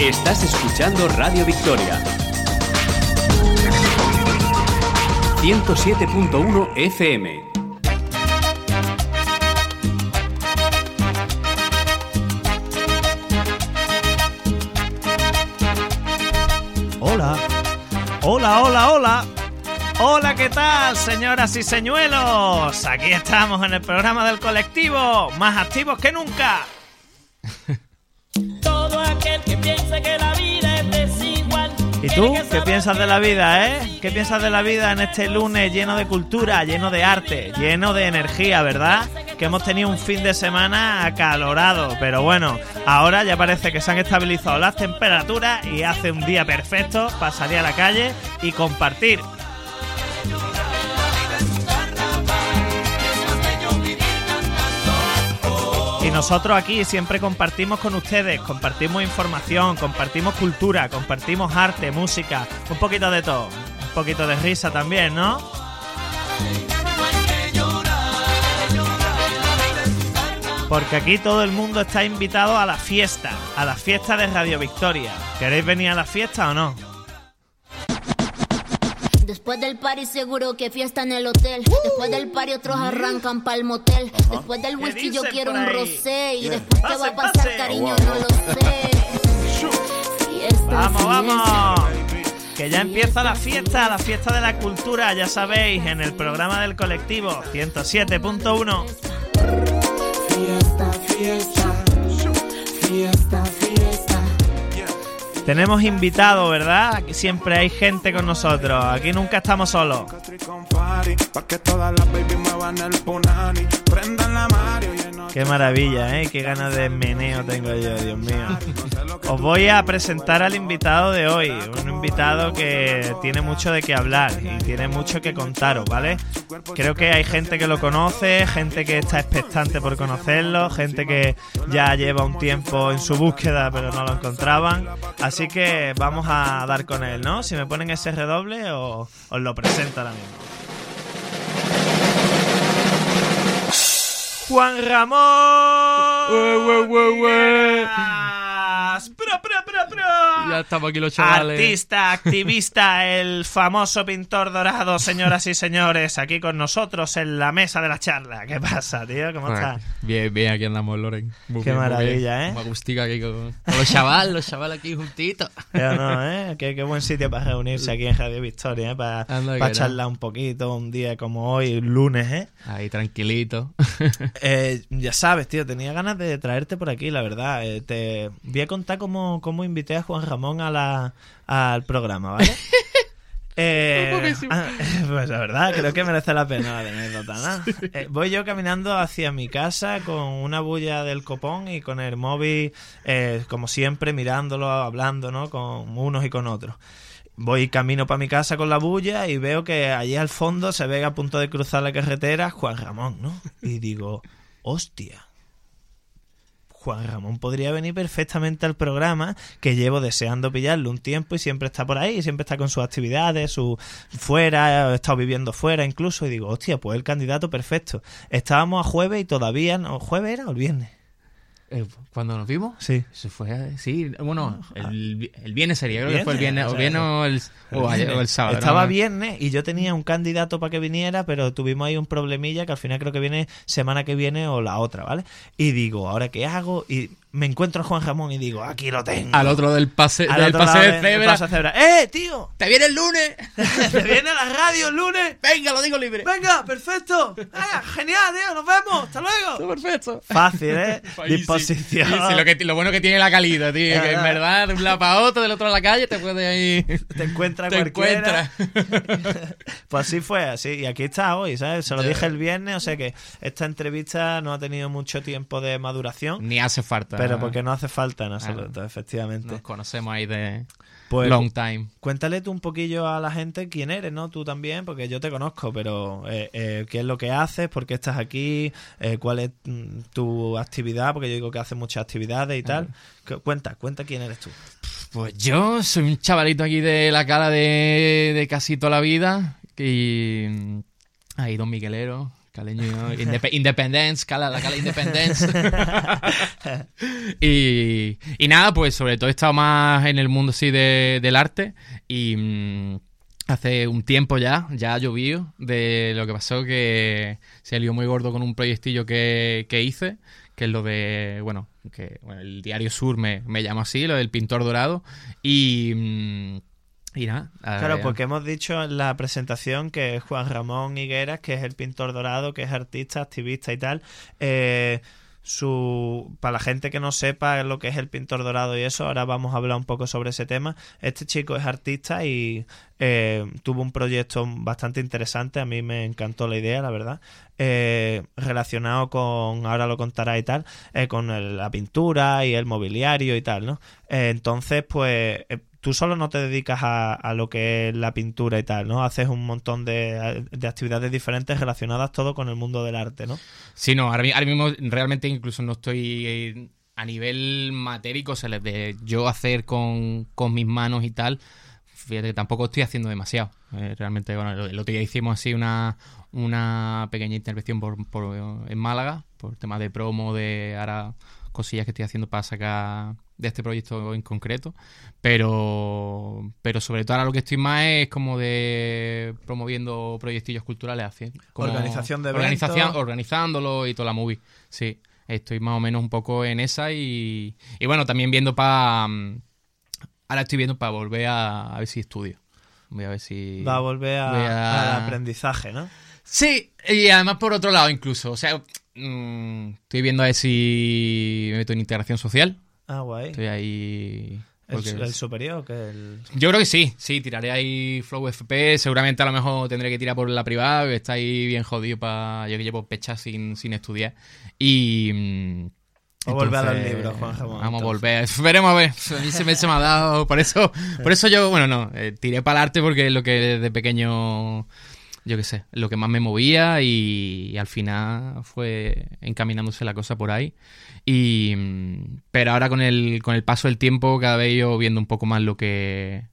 Estás escuchando Radio Victoria. 107.1 FM. Hola. Hola, hola, hola. Hola, ¿qué tal, señoras y señuelos? Aquí estamos en el programa del colectivo, más activos que nunca. ¿Y tú qué piensas de la vida, eh? ¿Qué piensas de la vida en este lunes lleno de cultura, lleno de arte, lleno de energía, verdad? Que hemos tenido un fin de semana acalorado, pero bueno, ahora ya parece que se han estabilizado las temperaturas y hace un día perfecto para salir a la calle y compartir. Nosotros aquí siempre compartimos con ustedes, compartimos información, compartimos cultura, compartimos arte, música, un poquito de todo, un poquito de risa también, ¿no? Porque aquí todo el mundo está invitado a la fiesta, a la fiesta de Radio Victoria. ¿Queréis venir a la fiesta o no? Después del party seguro que fiesta en el hotel. Después del party otros arrancan pa'l motel. Después del whisky yo quiero un rosé. Y después qué va Pase, a pasar, pase. cariño, no lo sé. Fiesta, Vamos, fiesta. vamos. Que ya empieza la fiesta, la fiesta de la cultura, ya sabéis, en el programa del colectivo 107.1. Fiesta, fiesta. Fiesta, Tenemos invitado, ¿verdad? Aquí siempre hay gente con nosotros. Aquí nunca estamos solos. Qué maravilla, ¿eh? Qué ganas de meneo tengo yo, Dios mío. Os voy a presentar al invitado de hoy. Un invitado que tiene mucho de qué hablar y tiene mucho que contaros, ¿vale? Creo que hay gente que lo conoce, gente que está expectante por conocerlo, gente que ya lleva un tiempo en su búsqueda pero no lo encontraban. Así que vamos a dar con él, ¿no? Si me ponen ese redoble o- os lo presento ahora mismo. Juan Ramón. Pro, pro, pro, pro. Ya estamos aquí los chavales. Artista, activista, el famoso pintor dorado, señoras y señores, aquí con nosotros en la mesa de la charla. ¿Qué pasa, tío? ¿Cómo Bueno, estás? Bien, bien, aquí andamos, Loren. Muy Qué bien, maravilla, bien. ¿eh? Agustica aquí con, con los chavales, los chavales aquí juntitos. Pero no, ¿eh? Qué, qué buen sitio para reunirse aquí en Radio Victoria, ¿eh? Para, charlar un poquito un día como hoy, lunes, ¿eh? Ahí, tranquilito. Eh, ya sabes, tío, tenía ganas de traerte por aquí, la verdad. Eh, te voy a contar cómo, cómo invité a Juan Ramón a la, al programa, ¿vale? Eh, ah, pues la verdad, creo que merece la pena la anécdota, ¿no? Eh, voy yo caminando hacia mi casa con una bulla del copón y con el móvil, eh, como siempre, mirándolo, hablando, ¿no? Con unos y con otros. Voy camino para mi casa con la bulla y veo que allí al fondo se ve a punto de cruzar la carretera Juan Ramón, ¿no? Y digo, hostia. Juan Ramón podría venir perfectamente al programa que llevo deseando pillarlo un tiempo y siempre está por ahí, siempre está con sus actividades, su fuera, he estado viviendo fuera incluso y digo, hostia, pues el candidato perfecto. Estábamos a jueves y todavía no, ¿jueves era o el viernes? Eh, ¿Cuándo nos vimos? Sí. Eso fue, sí, bueno, el, el viernes sería, creo que fue el Viernes, o viernes o el, o ayer- o el sábado. Estaba ¿no? viernes y yo tenía un candidato para que viniera, pero tuvimos ahí un problemilla que al final creo que viene semana que viene o la otra, ¿vale? Y digo, ¿ahora qué hago? Y me encuentro a Juan Ramón y digo, aquí lo tengo. Al otro del pase, Al del lado de del cebra. paso de cebra. ¡Eh, tío! ¡Te viene el lunes! ¿Te viene a la radio el lunes? ¡Venga, lo digo libre! ¡Venga, perfecto! ¡Ah, genial, tío! ¡Nos vemos! ¡Hasta luego! perfecto! Fácil, ¿eh? Disposición. Lo, que, lo bueno que tiene la calidad, tío. Que en verdad, de un lado para otro, del otro a la calle, te puede ahí. Te encuentra Te cualquiera. encuentra. pues así fue, así. Y aquí está hoy, ¿sabes? Se lo dije el viernes, o sea que esta entrevista no ha tenido mucho tiempo de maduración. Ni hace falta. Pero porque no hace falta en absoluto, efectivamente. Nos conocemos ahí de Pues long time. cuéntale tú un poquillo a la gente quién eres, ¿no? Tú también, porque yo te conozco, pero eh, eh, qué es lo que haces, por qué estás aquí, eh, cuál es mm, tu actividad, porque yo digo que haces muchas actividades y tal. Cu- Cuenta, cuenta quién eres tú. Pues yo soy un chavalito aquí de la cara de, de casi toda la vida. Y. Ahí, don Miguelero. Caleño Indep- Independence, cala, la cala Independence. y, y nada, pues sobre todo he estado más en el mundo así de- del arte y mm, hace un tiempo ya, ya ha llovido de lo que pasó que se lió muy gordo con un proyectillo que, que hice, que es lo de, bueno, que bueno, el Diario Sur me, me llama así, lo del pintor dorado y... mm, y nada. Claro, porque hemos dicho en la presentación que Juan Ramón Higueras, que es el pintor dorado, que es artista, activista y tal, eh, su para la gente que no sepa lo que es el pintor dorado y eso, ahora vamos a hablar un poco sobre ese tema. Este chico es artista y eh, tuvo un proyecto bastante interesante, a mí me encantó la idea, la verdad, eh, relacionado con, ahora lo contará y tal, eh, con el- la pintura y el mobiliario y tal, ¿no? Entonces, pues... Tú solo no te dedicas a, a lo que es la pintura y tal, ¿no? Haces un montón de, de actividades diferentes relacionadas todo con el mundo del arte, ¿no? Sí, no, ahora, mi- ahora mismo realmente incluso no estoy eh, a nivel matérico, o sea, de yo hacer con, con mis manos y tal, fíjate que tampoco estoy haciendo demasiado. Eh, realmente, bueno, el, el otro día hicimos así una, una pequeña intervención por, por, en Málaga, por tema de promo, de ahora cosillas que estoy haciendo para sacar de este proyecto en concreto, pero pero sobre todo ahora lo que estoy más es como de promoviendo proyectillos culturales así como Organización de organización eventos. organizándolo y toda la movie sí estoy más o menos un poco en esa y, y bueno también viendo para ahora estoy viendo para volver a, a ver si estudio voy a ver si Va a volver a- al aprendizaje, ¿no? Sí, y además por otro lado incluso, o sea, mm, estoy viendo a ver si me meto en integración social. Ah, guay. Estoy ahí... El, superior, que el... Yo creo que sí, sí, tiraré ahí Flow FP, seguramente a lo mejor tendré que tirar por la privada, que está ahí bien jodido para... Yo que llevo pecha sin, sin estudiar. Y... mm, O volver a los libros, Juan Ramón, Vamos a volver. Veremos a ver. A mí se me, se me ha dado. Por eso, por eso yo, bueno, no, eh, tiré para el arte porque es lo que desde pequeño, yo qué sé, lo que más me movía y, al final fue encaminándose la cosa por ahí. Y, mm, pero ahora con el, con el paso del tiempo cada vez yo viendo un poco más lo que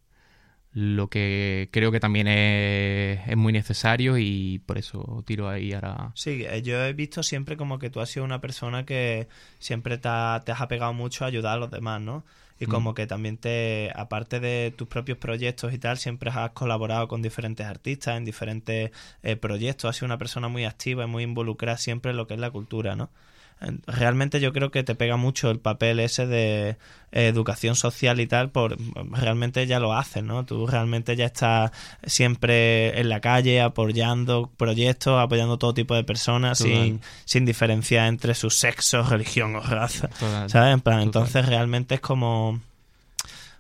lo que creo que también es, es muy necesario y por eso tiro ahí ahora. Sí, eh, yo he visto siempre como que tú has sido una persona que siempre te, ha- te has apegado mucho a ayudar a los demás, ¿no? Y Mm. como que también te, aparte de tus propios proyectos y tal, siempre has colaborado con diferentes artistas en diferentes eh, proyectos. Has sido una persona muy activa y muy involucrada siempre en lo que es la cultura, ¿no? En- Realmente yo creo que te pega mucho el papel ese de eh, educación social y tal, por realmente ya lo haces, ¿no? Tú realmente ya estás siempre en la calle apoyando proyectos, apoyando todo tipo de personas Total. sin, sin diferenciar entre su sexo, religión o raza, Total. ¿sabes? En plan, Total. entonces realmente es como...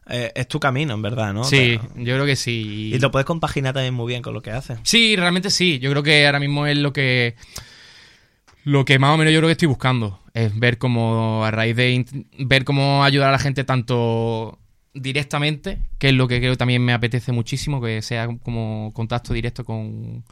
eh, es tu camino, en verdad, ¿no? Sí, Pero- yo creo que sí. y lo puedes compaginar también muy bien con lo que haces. Sí, realmente sí. Yo creo que ahora mismo es lo que. Lo que más o menos yo creo que estoy buscando. Es ver cómo, a raíz de. ver cómo ayudar a la gente tanto directamente, que es lo que creo que también me apetece muchísimo, que sea como contacto directo con,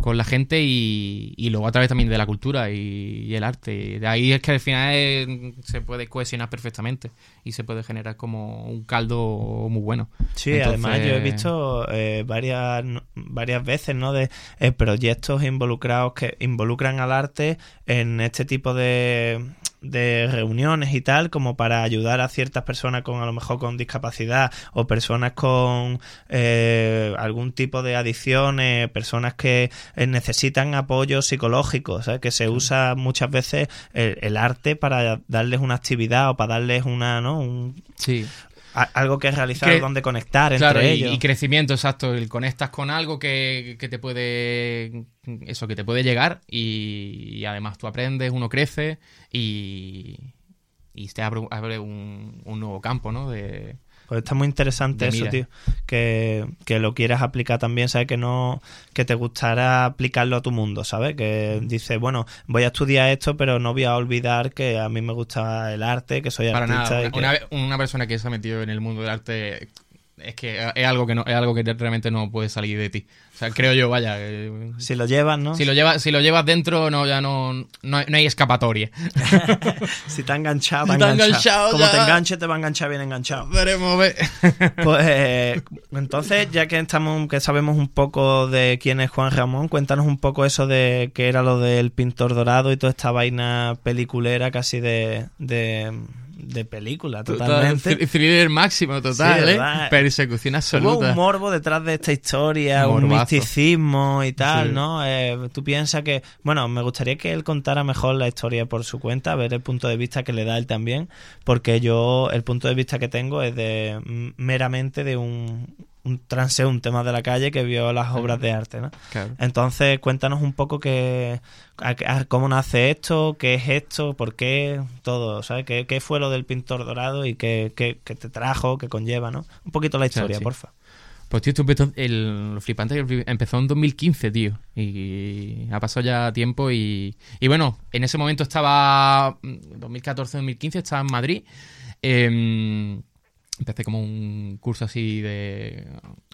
con la gente y, y luego a través también de la cultura y, y el arte. Y de ahí es que al final eh, se puede cohesionar perfectamente y se puede generar como un caldo muy bueno. Sí, Entonces- además yo he visto eh, varias varias veces, ¿no? De eh, proyectos involucrados que involucran al arte en este tipo de de reuniones y tal como para ayudar a ciertas personas con a lo mejor con discapacidad o personas con eh, algún tipo de adicciones personas que eh, necesitan apoyo psicológico ¿sabes? que se usa muchas veces el, el arte para darles una actividad o para darles una no un, Sí. Algo que realizar Que- donde conectar Claro, entre y, ellos y crecimiento, exacto. El conectas con algo que, que te puede. Eso, que te puede llegar. Y, y además tú aprendes, uno crece y. Y te abre, abre un, un nuevo campo, ¿no? De, Pues está muy interesante eso, mira. tío. Que, que lo quieras aplicar también, ¿sabes? Que no que te gustará aplicarlo a tu mundo, ¿sabes? Que dices, bueno, voy a estudiar esto, pero no voy a olvidar que a mí me gusta el arte, que soy para artista. nada. y Una, que- una, una persona que se ha metido en el mundo del arte es que es algo que no es algo que realmente no puede salir de ti. O sea, creo yo, vaya. eh, Si lo llevas, ¿no? si lo llevas, si lo llevas dentro, no, ya no, no, hay- no hay escapatoria. Si te ha enganchado, Si te ha ha enganchado. enganchado, Como ya. te enganche, te va a enganchar bien enganchado. Veremos, ver. Pues eh, entonces, ya que estamos, que sabemos un poco de quién es Juan Ramón, cuéntanos un poco eso de qué era lo del pintor dorado y toda esta vaina peliculera casi de, de, de película, totalmente. Total, thriller máximo, total, Sí, ¿eh? Persecución Hubo absoluta. un morbo detrás de esta historia, un misticismo y tal, Sí. ¿no? Eh, tú piensas que, bueno, me gustaría que él contara mejor la historia por su cuenta, a ver el punto de vista que le da él también, porque yo, el punto de vista que tengo es de mm, meramente de un, un transeúnte más de la calle que vio las obras de arte, ¿no? Claro. Entonces, cuéntanos un poco que, a- a- cómo nace esto, qué es esto, por qué, todo, ¿sabes? ¿Qué, qué fue lo del pintor dorado y qué, qué- qué te trajo, qué conlleva, ¿no? Un poquito la historia, sí. porfa. Pues tío, esto empezó, el, lo flipante que empezó en 2015, tío. Y ha pasado ya tiempo y, y bueno, en ese momento estaba, 2014-2015, estaba en Madrid. Em, empecé como un curso así de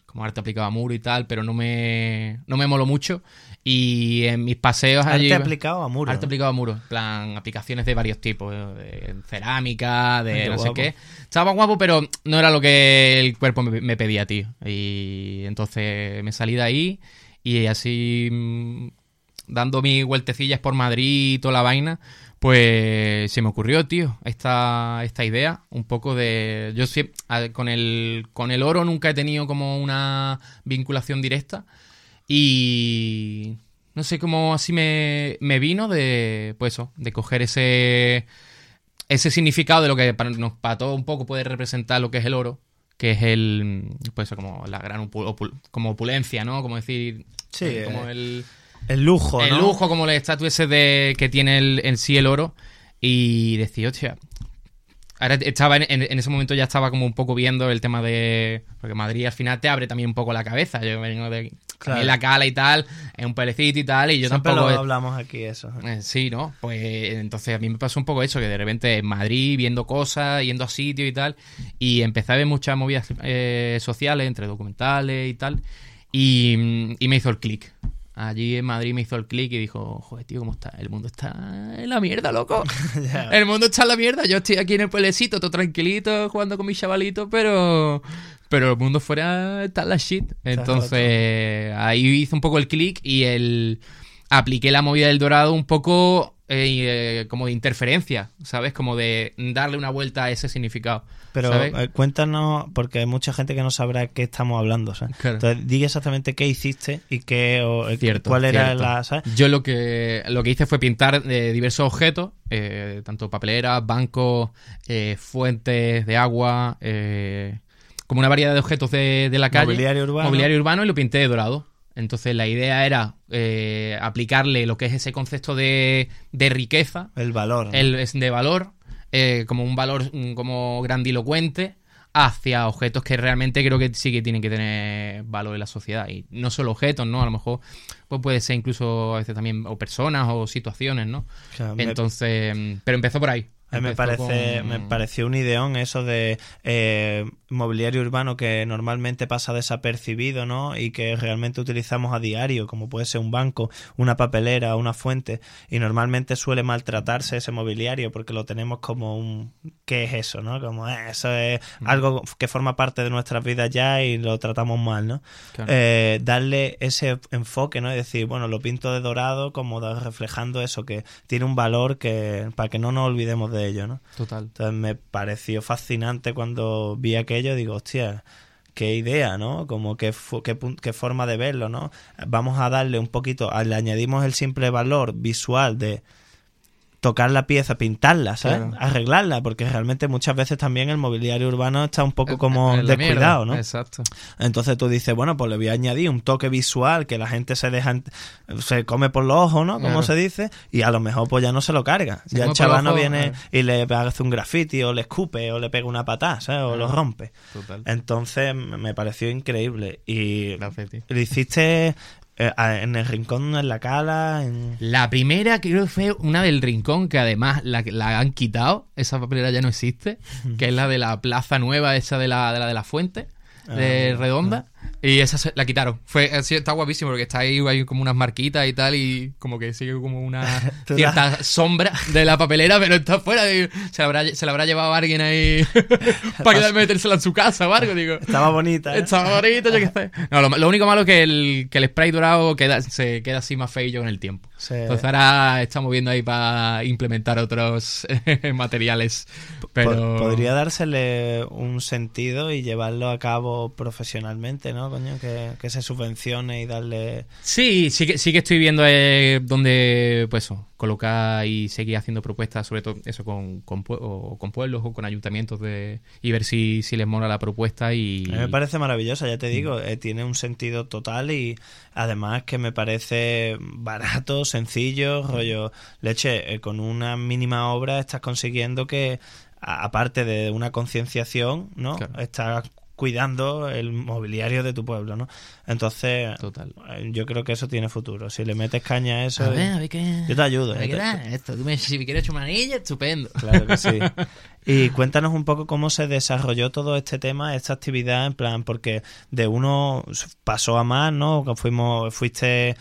como arte aplicado a muro y tal, pero no me, no me moló mucho. Y en mis paseos allí... Arte aplicado a muro. Arte aplicado a muro, en plan aplicaciones de varios tipos, de cerámica, de qué no sé qué. Estaba guapo, pero no era lo que el cuerpo me, me pedía, tío. Y entonces me salí de ahí y así mm, dando mis vueltecillas por Madrid y toda la vaina, pues se me ocurrió, tío, esta, esta idea, un poco de... Yo a- con el, con el oro nunca he tenido como una vinculación directa y no sé cómo así me, me vino de, pues eso, de coger ese, ese significado de lo que para, nos, para todo un poco puede representar lo que es el oro, que es el, pues eso, como la gran opu- opul- como opulencia, ¿no? Como decir, Sí, eh, como eh, el, El lujo, el ¿no? lujo, como el estatus ese de, que tiene el, en sí el oro. Y decía, hostia. Ahora estaba en, en- en ese momento ya estaba como un poco viendo el tema de. Porque Madrid al final te abre también un poco la cabeza. Yo vengo de. Claro. la cala y tal, es un pelecito y tal, y yo Siempre tampoco. lo hablamos aquí, eso. Eh, Sí, ¿no? Pues entonces a mí me pasó un poco eso, que de repente en Madrid viendo cosas, yendo a sitios y tal, y empecé a ver muchas movidas eh, sociales, entre documentales y tal, y, y me hizo el clic. Allí en Madrid me hizo el clic y dijo, joder, tío, ¿cómo está? El mundo está en la mierda, loco. El mundo está en la mierda. Yo estoy aquí en el pueblecito, todo tranquilito, jugando con mis chavalitos, pero... Pero el mundo fuera está en la shit. Entonces, ahí hice un poco el clic y el... Apliqué la movida del dorado un poco eh, eh, como de interferencia, ¿sabes? Como de darle una vuelta a ese significado. Pero ¿sabes? eh, cuéntanos, porque hay mucha gente que no sabrá qué estamos hablando, ¿sabes? Claro. Entonces, diga exactamente qué hiciste y qué, o, Cierto, cuál era cierto. la, ¿sabes? Yo lo que, lo que hice fue pintar eh, diversos objetos, eh, tanto papeleras, bancos, fuentes de agua, eh, como una variedad de objetos de, de la calle. Mobiliario urbano. Mobiliario urbano y lo pinté de dorado. Entonces la idea era eh, aplicarle lo que es ese concepto de, de riqueza, El valor. ¿no? el, es de valor, eh, como un valor mm, como grandilocuente, hacia objetos que realmente creo que sí que tienen que tener valor en la sociedad. Y no solo objetos, ¿no? A lo mejor pues puede ser incluso a veces también o personas o situaciones, ¿no? O sea, me- Entonces, mm, pero empezó por ahí. A mí me parece, con- me pareció un ideón eso de eh, mobiliario urbano que normalmente pasa desapercibido, ¿no? Y que realmente utilizamos a diario, como puede ser un banco, una papelera, una fuente, y normalmente suele maltratarse ese mobiliario porque lo tenemos como un ¿qué es eso, no? Como "Eh, eso es algo que forma parte de nuestras vidas ya y lo tratamos mal, ¿no? Claro. Eh, darle ese enfoque, ¿no? Es decir, bueno, lo pinto de dorado como reflejando eso que tiene un valor que para que no nos olvidemos de ello, ¿no? Total. Entonces me pareció fascinante cuando vi aquello, digo, hostia, qué idea, ¿no? Como qué, qué, qué forma de verlo, ¿no? Vamos a darle un poquito, le añadimos el simple valor visual de tocar la pieza, pintarla, ¿sabes? Claro. Arreglarla, porque realmente muchas veces también el mobiliario urbano está un poco como En la descuidado, mierda. ¿no? Exacto. Entonces tú dices, bueno, pues le voy a añadir un toque visual que la gente se deja, se come por los ojos, ¿no? Como Claro. se dice, y a lo mejor pues ya no se lo carga. Se ya el come por chaval no los ojos, viene y le hace un graffiti o le escupe o le pega una patada, ¿sabes? O lo rompe. Total. Entonces me pareció increíble. Y tío. lo hiciste eh, en el rincón, en la cala, en... La primera creo que fue una del Rincón, que además la, la han quitado, esa papelera ya no existe, que es la de la Plaza Nueva, esa de la de la, de la Fuente. de Ah, redonda. Y esa se- la quitaron. Fue, así, está guapísimo porque está ahí, hay como unas marquitas y tal, y como que sigue como una cierta sombra de la papelera, pero está fuera. digo, se, la habrá, se la habrá llevado alguien ahí para metérsela en su casa o algo. Digo, Estaba bonita. ¿eh? Está bonito, yo qué sé. No, lo, lo único malo es que el, que el spray dorado queda, se queda así más feillo en el tiempo. Sí. Entonces ahora estamos viendo ahí para implementar otros eh, materiales. Pero... Po- Podría dársele un sentido y llevarlo a cabo profesionalmente, ¿no, coño? Que, que se subvencione y darle... Sí, sí que, sí que estoy viendo eh, dónde, pues eso, colocar y seguir haciendo propuestas, sobre todo eso con, con, o con pueblos o con ayuntamientos de, y ver si, si les mola la propuesta y... A mí me parece maravillosa, ya te Mm. digo, eh, tiene un sentido total y además que me parece barato, sencillo, rollo leche, eh, con una mínima obra estás consiguiendo que, aparte de una concienciación, ¿no? Claro. Estás cuidando el mobiliario de tu pueblo, ¿no? Entonces, Total. eh, yo creo que eso tiene futuro. Si le metes caña a eso, A ver, a ver qué... yo te ayudo. a ver qué te- da esto. Tú me, si me quieres una anilla, estupendo. Claro que sí. Y cuéntanos un poco cómo se desarrolló todo este tema, esta actividad, en plan, porque de uno pasó a más, ¿no? Fuimos, fuiste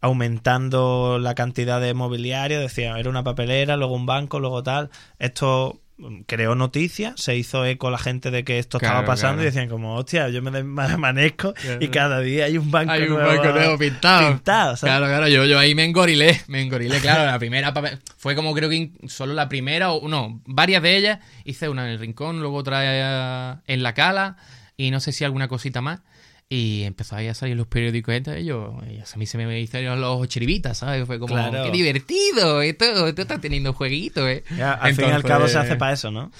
aumentando la cantidad de mobiliario, decía, era una papelera, luego un banco, luego tal. Esto creó noticias, se hizo eco la gente de que esto Claro, estaba pasando claro. y decían como, hostia, yo me amanezco Claro. y cada día hay un banco Hay un nuevo, banco nuevo pintado. pintado. Claro, claro, yo, yo ahí me engorilé, me engorilé, claro, la primera fue como creo que solo la primera, o no, varias de ellas, hice una en el rincón, luego otra eh, en la cala, y no sé si alguna cosita más, y empezó ahí a salir los periódicos estos, y yo, y a mí se me hicieron los ojos chiribitas, ¿sabes? Fue como, Claro. qué divertido, esto, esto está teniendo jueguito, eh. Ya, al fin y al cabo se hace para eso, ¿no?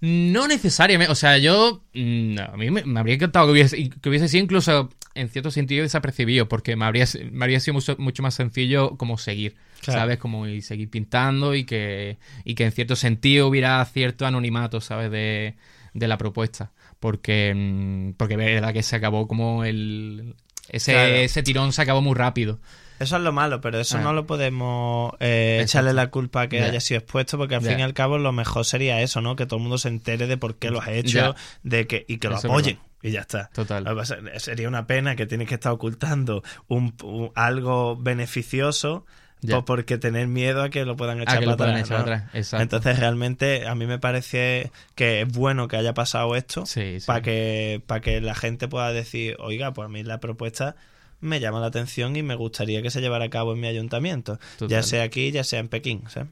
no necesariamente, o sea, yo mm, no, a mí me, me habría encantado que hubiese, que hubiese sido incluso en cierto sentido desapercibido, porque me habría, me habría sido mucho, mucho más sencillo como seguir, Claro. ¿sabes? Como y seguir pintando y que, y que en cierto sentido hubiera cierto anonimato, ¿sabes? De, de la propuesta, porque, mm, porque es verdad que se acabó como el... Ese, Claro. ese tirón se acabó muy rápido. Eso es lo malo, pero eso Ah. no lo podemos eh, echarle la culpa a que Ya. haya sido expuesto, porque al fin y al cabo lo mejor sería eso, ¿no? Que todo el mundo se entere de por qué lo has hecho, de que y que lo Eso apoyen. Y ya está. Total. Sería una pena que tienes que estar ocultando un, un- algo beneficioso Po- porque tener miedo a que lo puedan echar que para lo puedan atrás. echar ¿no? atrás, exacto. Entonces realmente a mí me parece que es bueno que haya pasado esto Sí, sí. para que para que la gente pueda decir, oiga, pues a mí la propuesta me llama la atención y me gustaría que se llevara a cabo en mi ayuntamiento, Total. ya sea aquí, ya sea en Pekín, ¿sabes?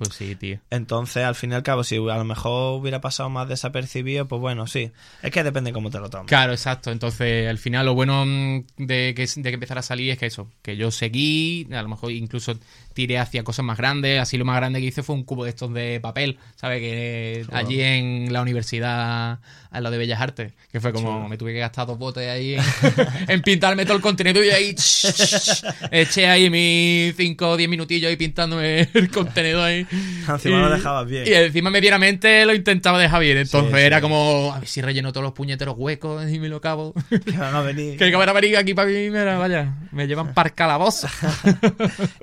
Pues sí, tío. Entonces, al fin y al cabo, si a lo mejor hubiera pasado más desapercibido, pues bueno, sí. Es que depende cómo te lo tomes. Claro, exacto. Entonces, al final, lo bueno mm, de que, de que empezara a salir es que eso, que yo seguí, a lo mejor incluso tiré hacia cosas más grandes. Así lo más grande que hice fue un cubo de estos de papel, ¿sabes? Que allí en la universidad, a lo de Bellas Artes, que fue como me tuve que gastar dos botes ahí en, en pintarme todo el contenedor y ahí eché ahí mis 5 o 10 minutillos ahí pintándome el contenedor ahí. Encima lo dejabas bien. Y encima medianamente lo intentaba dejar bien. Entonces Sí, era como, a ver si relleno todos los puñeteros huecos y me lo acabo. Que van a venir. que van a venir aquí para mí, mira, vaya, me llevan para calabozo.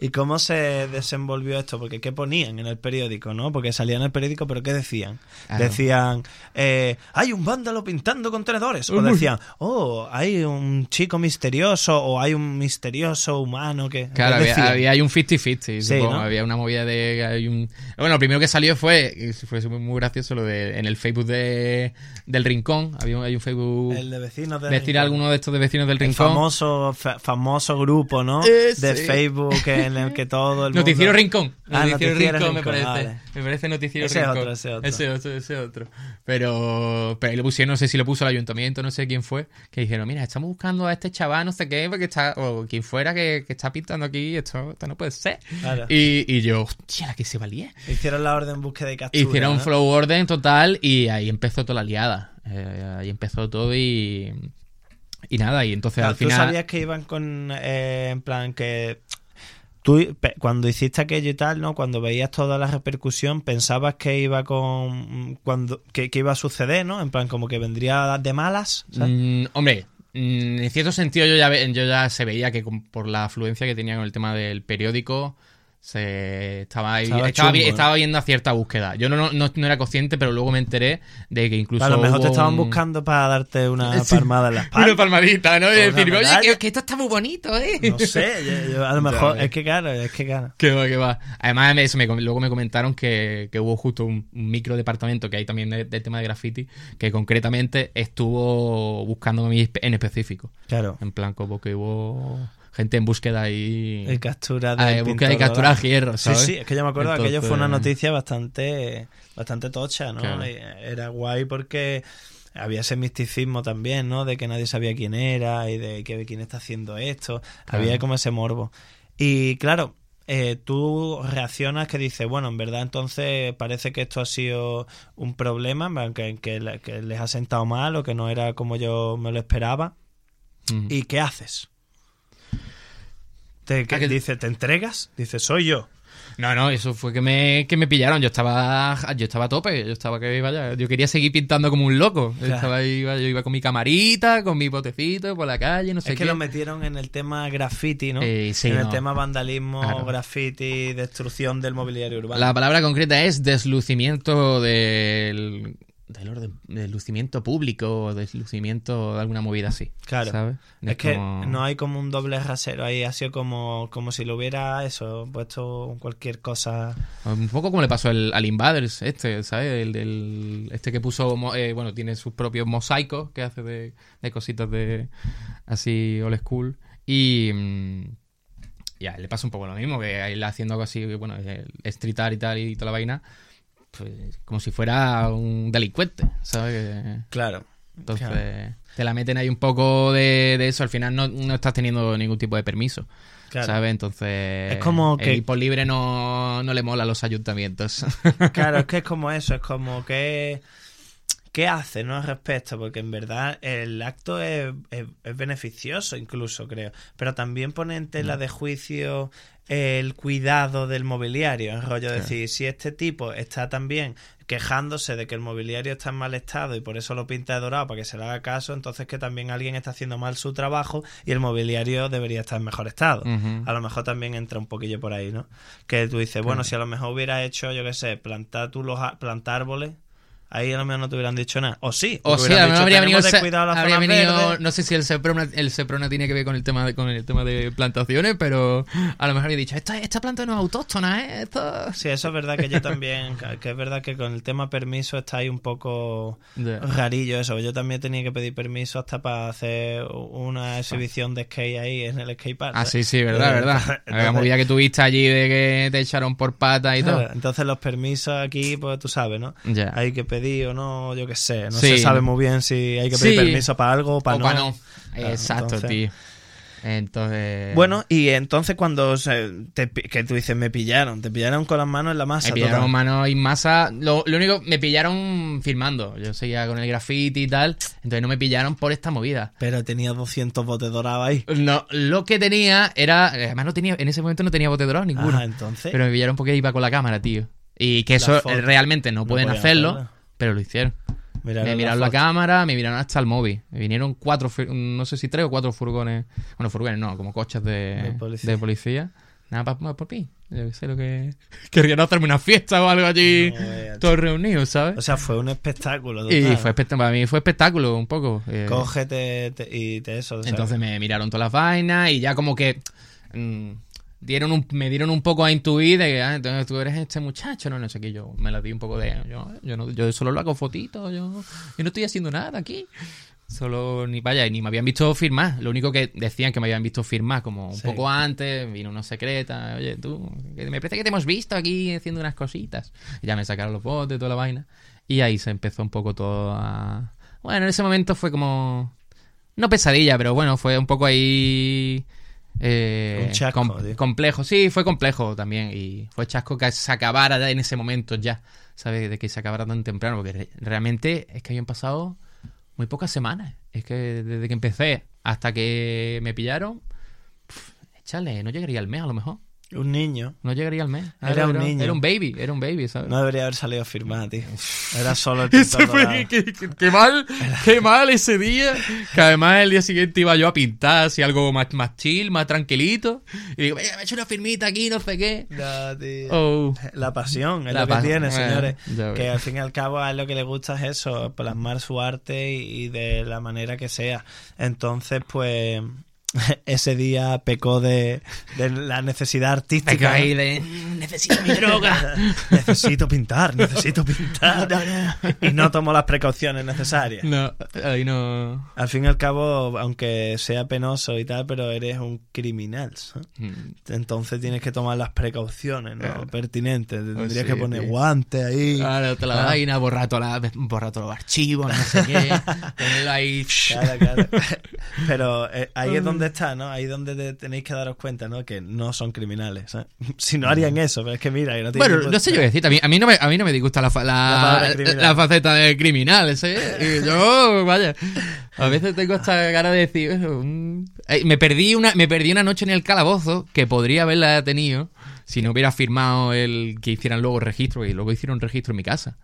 ¿Y cómo se desenvolvió esto? Porque ¿qué ponían en el periódico, no? Porque salía en el periódico, pero ¿qué decían? Claro. Decían, eh, hay un vándalo pintando contenedores. O decían, oh, hay un chico misterioso o hay un misterioso humano que... Claro, ¿qué había, decían? había hay un 50-50, Sí. Había una movida de... hay un- Bueno, lo primero que salió fue, fue muy, gracioso, lo de en el Facebook de, del Rincón. Había un, hay un Facebook... El de vecinos del decir alguno de estos de vecinos del El Rincón. famoso, fa- famoso grupo, ¿no? Eh, de sí. Facebook en el que todo el mundo... Noticiero Rincón. Ah, Noticiero, Noticiero Rincón, me Rincón, parece. vale. Me parece Noticiero Ese Rincón. otro, ese otro. Ese otro, ese otro. Pero, pero ahí lo pusieron, no sé si lo puso el ayuntamiento, no sé quién fue, que dijeron, mira, estamos buscando a este chaval, no sé qué, porque está, o quien fuera que, que está pintando aquí, esto, esto no puede ser. Claro. Y, y yo, hostia, la que se valía. Hicieron la orden búsqueda y captura. Hicieron un ¿no? flow orden total y ahí empezó toda la liada. Eh, ahí empezó todo y... Y nada, y entonces Claro, al final... ¿Tú sabías que iban con, eh, en plan, que tú cuando hiciste aquello y tal, ¿no? Cuando veías toda la repercusión, pensabas que iba con, cuando, que, que iba a suceder, ¿no? En plan, como que vendría de malas. Mm, hombre, mm, en cierto sentido yo ya, yo ya se veía que por la afluencia que tenía con el tema del periódico, Se estaba, ahí- Estaba estaba, vi- chungo, estaba viendo a cierta búsqueda. Yo no, no, no- no era consciente, pero luego me enteré de que incluso. a lo mejor te estaban un- buscando para darte una Sí. palmada en la espalda. Una palmadita, ¿no? Y decir, oye, que, que esto está muy bonito, ¿eh? No sé, yo- yo a lo mejor es que claro, es que claro. Que va, que va. Además, me- eso me luego me comentaron que, que hubo justo un, un micro departamento que hay también de- del tema de graffiti, que concretamente estuvo buscando a mí en específico. Claro. En plan, como que hubo gente en búsqueda. Y captura Ah, de en búsqueda de captura hierro, ¿sabes? Sí, sí, es que yo me acuerdo, aquello fue una noticia bastante bastante tocha, ¿no? Claro. Y Era guay porque había ese misticismo también, ¿no? De que nadie sabía quién era y de que quién está haciendo esto. Claro. Había como ese morbo. Y claro, eh, tú reaccionas que dices, bueno, en verdad entonces parece que esto ha sido un problema, que, que, le- que les ha sentado mal o que no era como yo me lo esperaba. ¿Y qué haces? Te, que- Dice, ¿te entregas? Dice, soy yo. No, no, eso fue que me, que me pillaron. Yo estaba, yo estaba a tope. Yo estaba que vaya, yo quería seguir pintando como un loco. Yo. Estaba ahí, iba- yo iba con mi camarita, con mi botecito por la calle, no sé es que qué. lo metieron en el tema graffiti, ¿no? Eh, sí, en el tema vandalismo, Claro. graffiti, destrucción del mobiliario urbano. La palabra concreta es deslucimiento del, del orden, deslucimiento público, deslucimiento de alguna movida así. Claro. ¿sabes? Es que como- no hay como un doble rasero ahí, ha sido como, como si lo hubiera eso, puesto cualquier cosa. Un poco como le pasó al, al Invaders, este, ¿sabes? El del, este que puso, eh, bueno, tiene sus propios mosaicos que hace de, de cositas de así old school. Y, mm, y a él le pasa un poco lo mismo, que él haciendo algo así, bueno, el street art y tal y toda la vaina, pues como si fuera un delincuente, ¿sabes? Claro. entonces, Claro. te la meten ahí un poco de, de eso. Al final no, no estás teniendo ningún tipo de permiso. Claro. ¿Sabes? Entonces. Es como que- El por libre no, no le mola a los ayuntamientos. Claro, es que es como eso, es como que... ¿Qué hace no al respecto? Porque en verdad el acto es, es- es beneficioso incluso, creo. Pero también pone en tela de juicio el cuidado del mobiliario. En rollo decir, si este tipo está también quejándose de que el mobiliario está en mal estado y por eso lo pinta de dorado para que se le haga caso, entonces que también alguien está haciendo mal su trabajo y el mobiliario debería estar en mejor estado. A lo mejor también entra un poquillo por ahí, ¿no? Que tú dices, bueno, si a lo mejor hubiera hecho, yo qué sé, plantar tú los plantar árboles, ahí a lo mejor no te hubieran dicho nada. O sí, O hubieran a lo mejor habría venido, "Tenemos de se- cuidado las habría venido- verdes". no sé si el Seprona, el Seprona tiene que ver con el tema de, con el tema de plantaciones, pero a lo mejor habría dicho, esta, esta planta no es autóctona, ¿eh? Esto... Sí, eso es verdad que yo también, que- es verdad que con el tema permiso está ahí un poco Ya. rarillo eso. Yo también tenía que pedir permiso hasta para hacer una exhibición de skate ahí en el skate park. Ah, sí, sí, verdad, Eh, verdad. La movida que tuviste allí de que te echaron por pata y todo. Entonces los permisos aquí, pues tú sabes, ¿no? Ya. Hay que pedir o no, yo qué sé. No Sí. se sabe muy bien si hay que pedir Sí. permiso para algo o para O no. pa' no. Exacto, entonces- tío. Entonces. Bueno, y entonces cuando se- te que tú dices, me pillaron, te pillaron con las manos en la masa. Me pillaron manos y masa. Lo, lo único, me pillaron filmando. Yo seguía con el graffiti y tal. Entonces no me pillaron por esta movida. Pero tenía 200 botes dorados ahí. No, lo que tenía era. Además, no tenía. En ese momento no tenía bote dorado ninguno. Ah, entonces. Pero me pillaron porque iba con la cámara, tío. Y que eso realmente no, No pueden hacerlo. Pero lo hicieron. Miraron me miraron la cámara, me miraron hasta el móvil. Me vinieron cuatro, no sé si tres o cuatro furgones. Bueno, furgones no, como coches de, De policía. de policía. Nada, para por mí. Yo qué sé lo que. Querrían hacerme una fiesta o algo allí, No veas, todos reunidos, ¿sabes? O sea, fue un espectáculo. y fue espect- para mí fue espectáculo un poco. eh, Cógete te- y te eso. ¿sabes? entonces me miraron todas las vainas y ya como que mm, dieron un, me dieron un poco a intuir de que ah, entonces tú eres este muchacho, no, no sé qué, yo me la di un poco de yo, yo, no, yo solo lo hago fotitos, yo, yo no estoy haciendo nada aquí. Solo ni vaya, ni me habían visto firmar. Lo único que decían que me habían visto firmar, como un Sí. poco antes, vino una secreta, oye, tú, me parece que te hemos visto aquí haciendo unas cositas. Y ya me sacaron los botes, toda la vaina. Y ahí se empezó un poco todo a. Bueno, en ese momento fue como. No pesadilla, pero bueno, fue un poco ahí. Eh, Un chasco, com- complejo, sí, fue complejo también. Y fue chasco que se acabara en ese momento ya, ¿sabes? De que se acabara tan temprano, porque re- realmente es que habían pasado muy pocas semanas. Es que desde que empecé hasta que me pillaron, pf, échale, no llegaría al mes a lo mejor. Un niño. No llegaría al mes. Era un niño. Era un baby, era un baby, ¿sabes? No debería haber salido firmada, tío. Era solo el Eso fue, qué, qué- qué mal, qué mal ese día. Que además el día siguiente iba yo a pintar así algo más, más chill, más tranquilito. Y digo, venga, me he hecho una firmita aquí, no sé qué. No, tío. Oh. La pasión es La lo que pasión, tiene, bueno, señores. ya Que al fin y al cabo a él lo que le gusta es eso, plasmar su arte y, y de la manera que sea. Entonces, pues, ese día pecó de, de la necesidad artística. Ahí de, "Mm, necesito mi droga. necesito pintar, necesito pintar. y no tomó las precauciones necesarias. No, ahí no. Al fin y al cabo, aunque sea penoso y tal, pero eres un criminal. Mm. Entonces tienes que tomar las precauciones ¿no? Claro. pertinentes. Tendrías Pues sí, que poner tío. guantes ahí. Claro, te la Ah. vaina, borrar, todos los archivos, no sé qué. Tenerlo ahí. Claro, claro. Pero eh, ahí es donde está, ¿no? Ahí donde te- tenéis que daros cuenta, ¿no? Que no son criminales. Si no harían eso, pero es que mira, que no Bueno, no sé yo qué decir. A mí, a mí no me, a mí no me disgusta la, La la, faceta de criminal. ¿sí? Y yo, vaya. A veces tengo esta cara de decir. "Eso, mm". Eh, me, perdí una, me perdí una noche en el calabozo que podría haberla tenido si no hubiera firmado el que hicieran luego registro. Y luego hicieron registro en mi casa.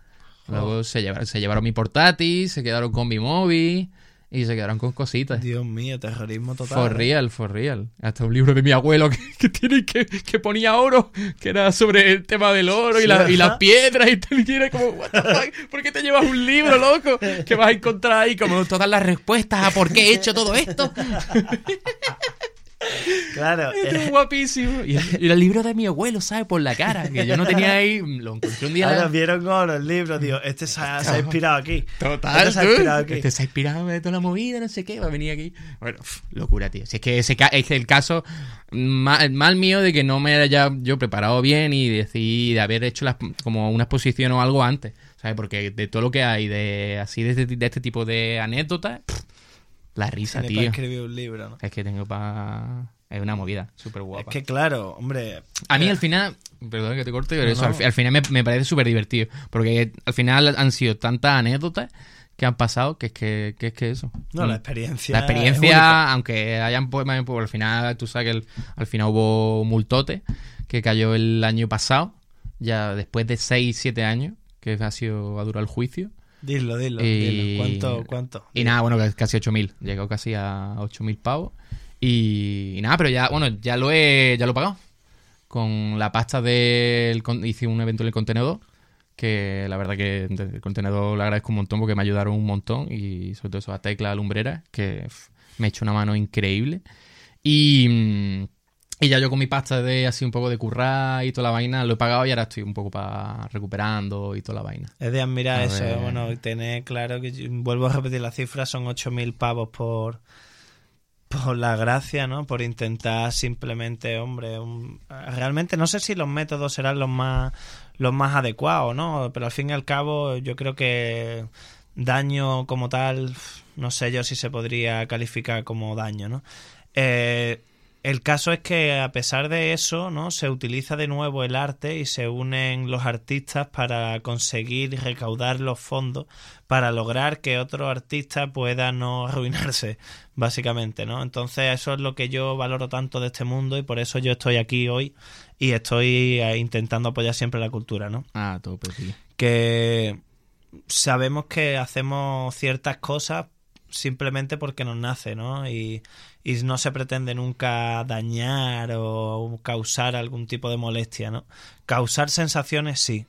Luego Oh. se, llevaron, se llevaron mi portátil, se quedaron con mi móvil y se quedaron con cositas. Dios mío, terrorismo total. For ¿eh? real, for real. Hasta un libro de mi abuelo que, que tiene que, que ponía oro, que era sobre el tema del oro y, la- y las piedras y tal. Y era como, what the fuck, ¿por qué te llevas un libro, loco? Que vas a encontrar ahí como todas las respuestas a por qué he hecho todo esto. Claro. Esto es eh, guapísimo. Y, y el libro de mi abuelo, ¿sabes? Por la cara, que yo no tenía ahí. Lo encontré un día. ahora vieron oro el libro, tío. Este se ha, se ha inspirado aquí. Total, Este se ha inspirado aquí. Este se ha inspirado de toda la movida, no sé qué, va a venir aquí. Bueno, locura, tío. Si es que ese es el caso mal, mal mío de que no me haya yo preparado bien y decidí de haber hecho las- como una exposición o algo antes. ¿Sabes? Porque de todo lo que hay de así de este, de este tipo de anécdotas, la risa, Tiene para tío. escribir un libro, ¿no? Es que tengo para. Es una movida súper Es guapa. que claro, hombre. A mí eh, al final, perdón que te corte, pero No, eso, no. Al, fi- al final me, me parece súper divertido. Porque al final han sido tantas anécdotas que han pasado que es que, que es que eso. No, la experiencia. La es experiencia, aunque hayan pues al final, tú sabes que el- al final hubo un multote que cayó el año pasado, ya después de 6, 7 años, que ha sido a durar el juicio. Dilo, dilo, Y- dilo. ¿Cuánto? ¿Cuánto? Y nada, bueno, casi 8.000. Llegó casi a 8.000 pavos. Y, y nada, pero ya, bueno, ya lo he, ya lo he pagado. Con la pasta del... Hice un evento en el contenedor. Que la verdad que el contenedor le agradezco un montón porque me ayudaron un montón. Y sobre todo eso a Tecla Lumbrera, que me ha hecho una mano increíble. Y, mm, y ya yo con mi pasta de así un poco de currar y toda la vaina, lo he pagado y ahora estoy un poco para recuperando y toda la vaina. Es de admirar A eso, ver. bueno, tener claro que, yo- vuelvo a repetir la cifra, son 8.000 pavos por, por la gracia, ¿no? Por intentar simplemente, hombre, un- realmente no sé si los métodos serán los más, los más adecuados, ¿no? Pero al fin y al cabo yo creo que daño como tal, no sé yo si se podría calificar como daño, ¿no? Eh, el caso es que a pesar de eso, ¿no? Se utiliza de nuevo el arte y se unen los artistas para conseguir recaudar los fondos para lograr que otro artista pueda no arruinarse, básicamente, ¿no? Entonces eso es lo que yo valoro tanto de este mundo y por eso yo estoy aquí hoy y estoy eh, intentando apoyar siempre la cultura, ¿no? Ah, todo sí. que sabemos que hacemos ciertas cosas simplemente porque nos nace, ¿no? Y, y no se pretende nunca dañar o causar algún tipo de molestia, ¿no? Causar sensaciones sí,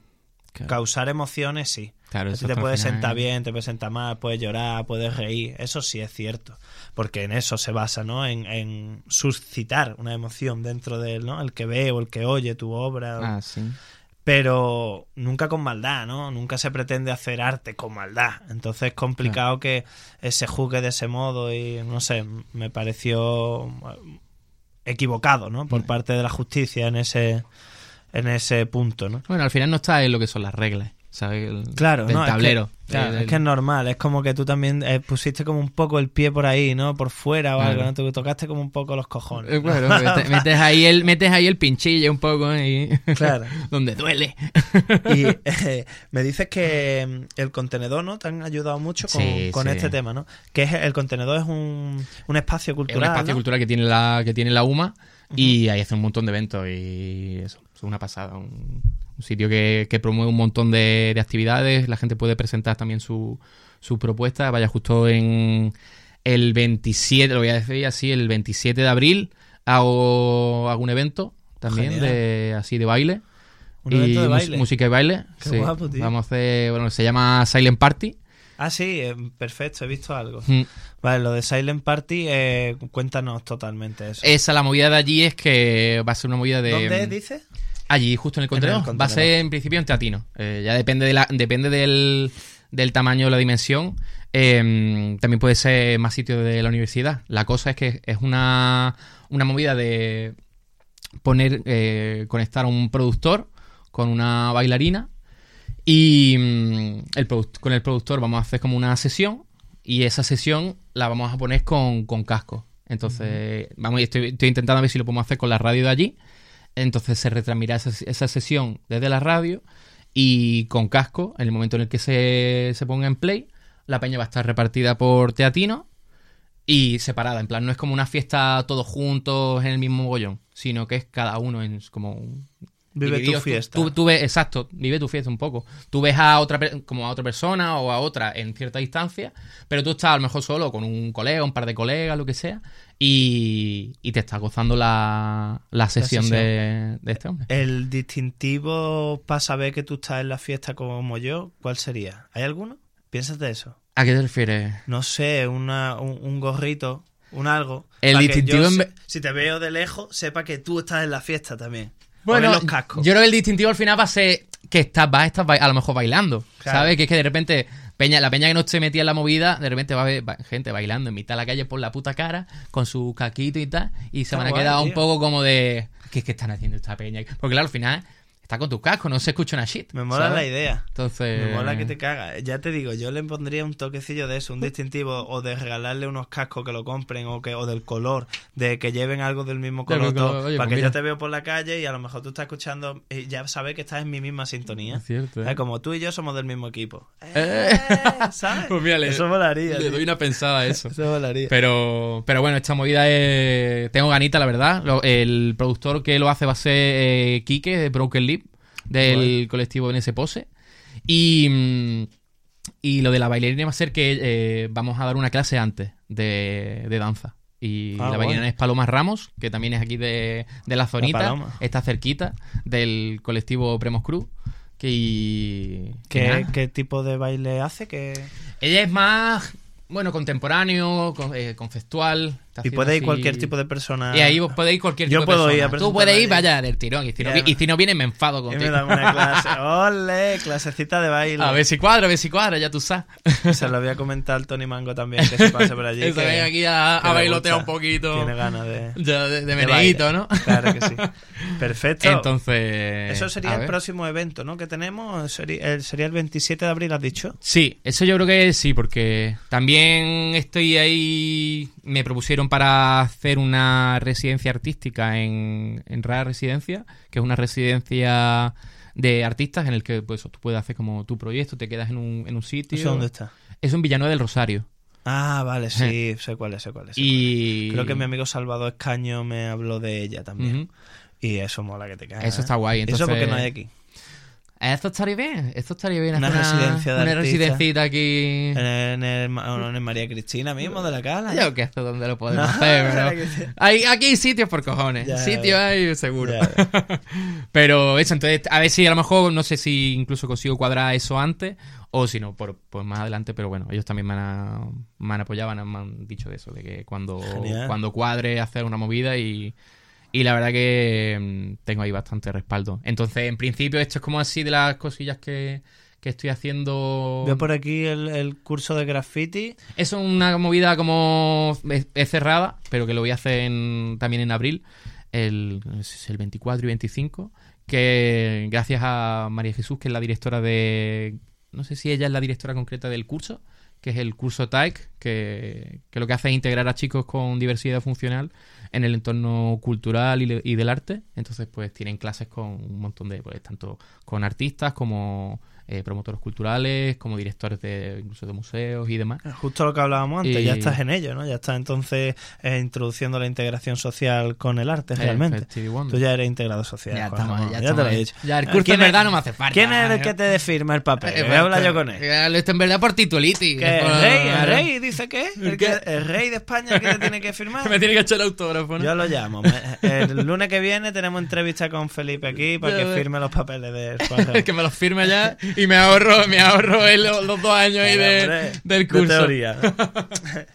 Claro. causar emociones sí. Claro, te hasta el puede final sentar bien, te puede sentar mal, puedes llorar, puedes reír, eso sí es cierto, porque en eso se basa, ¿no? En, en suscitar una emoción dentro de él, ¿no? El que ve o el que oye tu obra. o- Ah, sí. Pero nunca con maldad, ¿no? Nunca se pretende hacer arte con maldad. Entonces es complicado que se juzgue de ese modo y, no sé, me pareció equivocado, ¿no? Por parte de la justicia en ese, en ese punto, ¿no? Bueno, al final no está en lo que son las reglas. ¿Sabes? El- Claro, del no, es que- tablero. claro, es que es normal, es como que tú también eh, pusiste como un poco el pie por ahí, ¿no? Por fuera o algo. ¿no? Tú tocaste como un poco los cojones. Eh, claro, metes, metes ahí el, metes ahí el pinchillo un poco ahí. Claro. donde duele. Y eh, me dices que mm, el contenedor, ¿no? Te han ayudado mucho con, Sí, con sí. este tema, ¿no? Que es el contenedor es un, un espacio Es un cultural. espacio ¿no? cultural que tiene la, que tiene la UMA y ahí hace un montón de eventos y eso, es una pasada. Un, un sitio que, que promueve un montón de, de actividades, la gente puede presentar también su, su propuesta. Vaya, justo en el 27, lo voy a decir así, el 27 de abril hago, hago un evento también Genial. de así de baile. Un y evento de baile. música y baile. Qué sí. guapo, tío. Vamos a hacer, bueno, se llama Silent Party. Ah, sí, eh, perfecto, he visto algo. Mm. Vale, lo de Silent Party, eh, cuéntanos totalmente eso. Esa, la movida de allí es que va a ser una movida de... ¿Dónde dices? Allí, justo en el En el contenedor. Va a ser en principio en teatino. Eh, ya depende, de la, depende del, del tamaño o la dimensión. Eh, también puede ser más sitio de la universidad. La cosa es que es una, una movida de poner, eh, conectar a un productor con una bailarina. Y mm, el con el productor vamos a hacer como una sesión. Y esa sesión la vamos a poner con, con casco. Entonces, vamos, estoy, estoy intentando ver si lo podemos hacer con la radio de allí. Entonces se retransmitirá esa, esa sesión desde la radio y con casco, en el momento en el que se, se ponga en play, la peña va a estar repartida por teatino y separada. En plan, no es como una fiesta todos juntos en el mismo mogollón, sino que es cada uno en como un- Vive tu fiesta. Tú, tú ves, exacto, vive tu fiesta un poco. Tú ves a otra como a otra persona o a otra en cierta distancia, pero tú estás a lo mejor solo con un colega, un par de colegas, lo que sea, y, y te estás gozando la, la sesión, sesión. De, de este hombre. El distintivo para saber que tú estás en la fiesta como yo, ¿cuál sería? ¿Hay alguno? Piénsate eso. ¿A qué te refieres? No sé, una, un, un gorrito, un algo. El distintivo yo en si te veo de lejos, sepa que tú estás en la fiesta también. Bueno, los cascos. yo creo que el distintivo al final va a ser que estás, vas a estar ba- a lo mejor bailando, Claro. ¿sabes? Que es que de repente, peña, la peña que no esté metida en la movida, de repente va a ver gente bailando en mitad de la calle por la puta cara, con su caquito y tal, y se van a quedar un poco como de, ¿qué es que están haciendo esta peña? Porque claro, al final está con tu casco, no se escucha una shit. Me mola ¿sabes? la idea. Entonces... Me mola que te cagas. Ya te digo, yo le pondría un toquecillo de eso, un distintivo, o de regalarle unos cascos que lo compren, o que o del color, de que lleven algo del mismo color, color, todo, oye, para pues que mira. yo te veo por la calle y a lo mejor tú estás escuchando y ya sabes que estás en mi misma sintonía. Es cierto, ¿eh? Como tú y yo somos del mismo equipo. Eh. ¿Sabes? Pues mira, le- eso molaría. Le tío. doy una pensada a eso. Eso molaría. Pero, pero bueno, esta movida es... Tengo ganita, la verdad. El productor que lo hace va a ser eh, Quique, de Broken Lip, del colectivo NS Pose. Y, mm, y lo de la bailarina va a ser que eh, vamos a dar una clase antes de, de danza. Y Ah, la bailarina es Paloma Ramos, que también es aquí de, de la zonita. Paloma. está cerquita del colectivo Premos Cruz. Que, y- ¿Qué, qué tipo de baile hace? que Ella es más, bueno, contemporáneo, con- eh, conceptual. Y puede ir así- cualquier tipo de persona. Y ahí vos podéis ir cualquier Yo tipo de puedo ir a persona. Tú puedes ir, vaya del tirón. Y si, no, y si no viene, me enfado Y me contigo. dan una clase. ¡Ole! Clasecita de baile. A ver si cuadra, a ver si cuadra, ya tú sabes. Se lo voy a comentar al Tony Mango también, que se pase por allí. Que que- venga aquí a, que a le bailotear un poquito. Tiene ganas de. De, de meneíto. ¿no? Claro que sí. Perfecto. Entonces. Eso sería el próximo evento, ¿no? Que tenemos. Sería el, sería el 27 de abril, has dicho. Sí, eso yo creo que sí, porque también estoy ahí. Me propusieron para hacer una residencia artística en, en Rara Residencia, que es una residencia de artistas en el que pues, tú puedes hacer como tu proyecto, te quedas en un, en un sitio. ¿Eso dónde está? Es en Villanueva del Rosario. Ah, vale, sí, sé cuál es, sé cuál es. sé Y. cuál es. Creo que mi amigo Salvador Escaño me habló de ella también. Y eso mola que te cagas. Eso ¿eh? está guay, Eso entonces- porque no hay aquí. Esto estaría bien, esto estaría bien. Una residencia de Una residencita aquí. En el, en el- en el María Cristina mismo, de la cala. Yo que sé dónde lo podemos No, hacer, pero hay, aquí hay sitios por cojones. Ya, sitios hay seguro. Ya. pero eso, entonces, a ver si a lo mejor, no sé si incluso consigo cuadrar eso antes o si no, por, pues más adelante. Pero bueno, ellos también me han, me han apoyado, me han, dicho eso, de que cuando, Genial. cuando cuadre hacer una movida y. Y la verdad que mm, tengo ahí bastante respaldo. Entonces, en principio, esto es como así de las cosillas que, que estoy haciendo. Veo por aquí el, el curso de graffiti. Es una movida como es, es cerrada, pero que lo voy a hacer en- también en abril, el, el 24 y 25, que gracias a María Jesús, que es la directora de... No sé si ella es la directora concreta del curso, que es el curso TAIC, que, que lo que hace es integrar a chicos con diversidad funcional en el entorno cultural y, y del arte. Entonces, pues tienen clases con un montón de, pues, tanto con artistas como eh, promotores culturales, como directores de incluso de museos y demás. Justo lo que hablábamos antes, Y- ya estás en ello, ¿no? Ya estás entonces eh, introduciendo la integración social con el arte, realmente. Eh, Wonder. Tú ya eres integrado social. Ya estamos, Ramón, ya te estamos lo he dicho. Ya, el curso ¿Quién en es- verdad no me hace falta. ¿Quién es el que te firma el papel? Eh, Voy a hablar yo con él. eh, Esto en verdad por titulitis. ¿Qué, Por- ¿El rey? ¿El rey dice qué? ¿El, que- el rey de España que te tiene que firmar? Que me tiene que echar el autógrafo, ¿no? Yo lo llamo. Me- El lunes que viene tenemos entrevista con Felipe aquí para Ya que firme los papeles de Juan Ramón. que me los firme ya y me ahorro, me ahorro el- los dos años ahí de- Hombre, del de curso. teoría,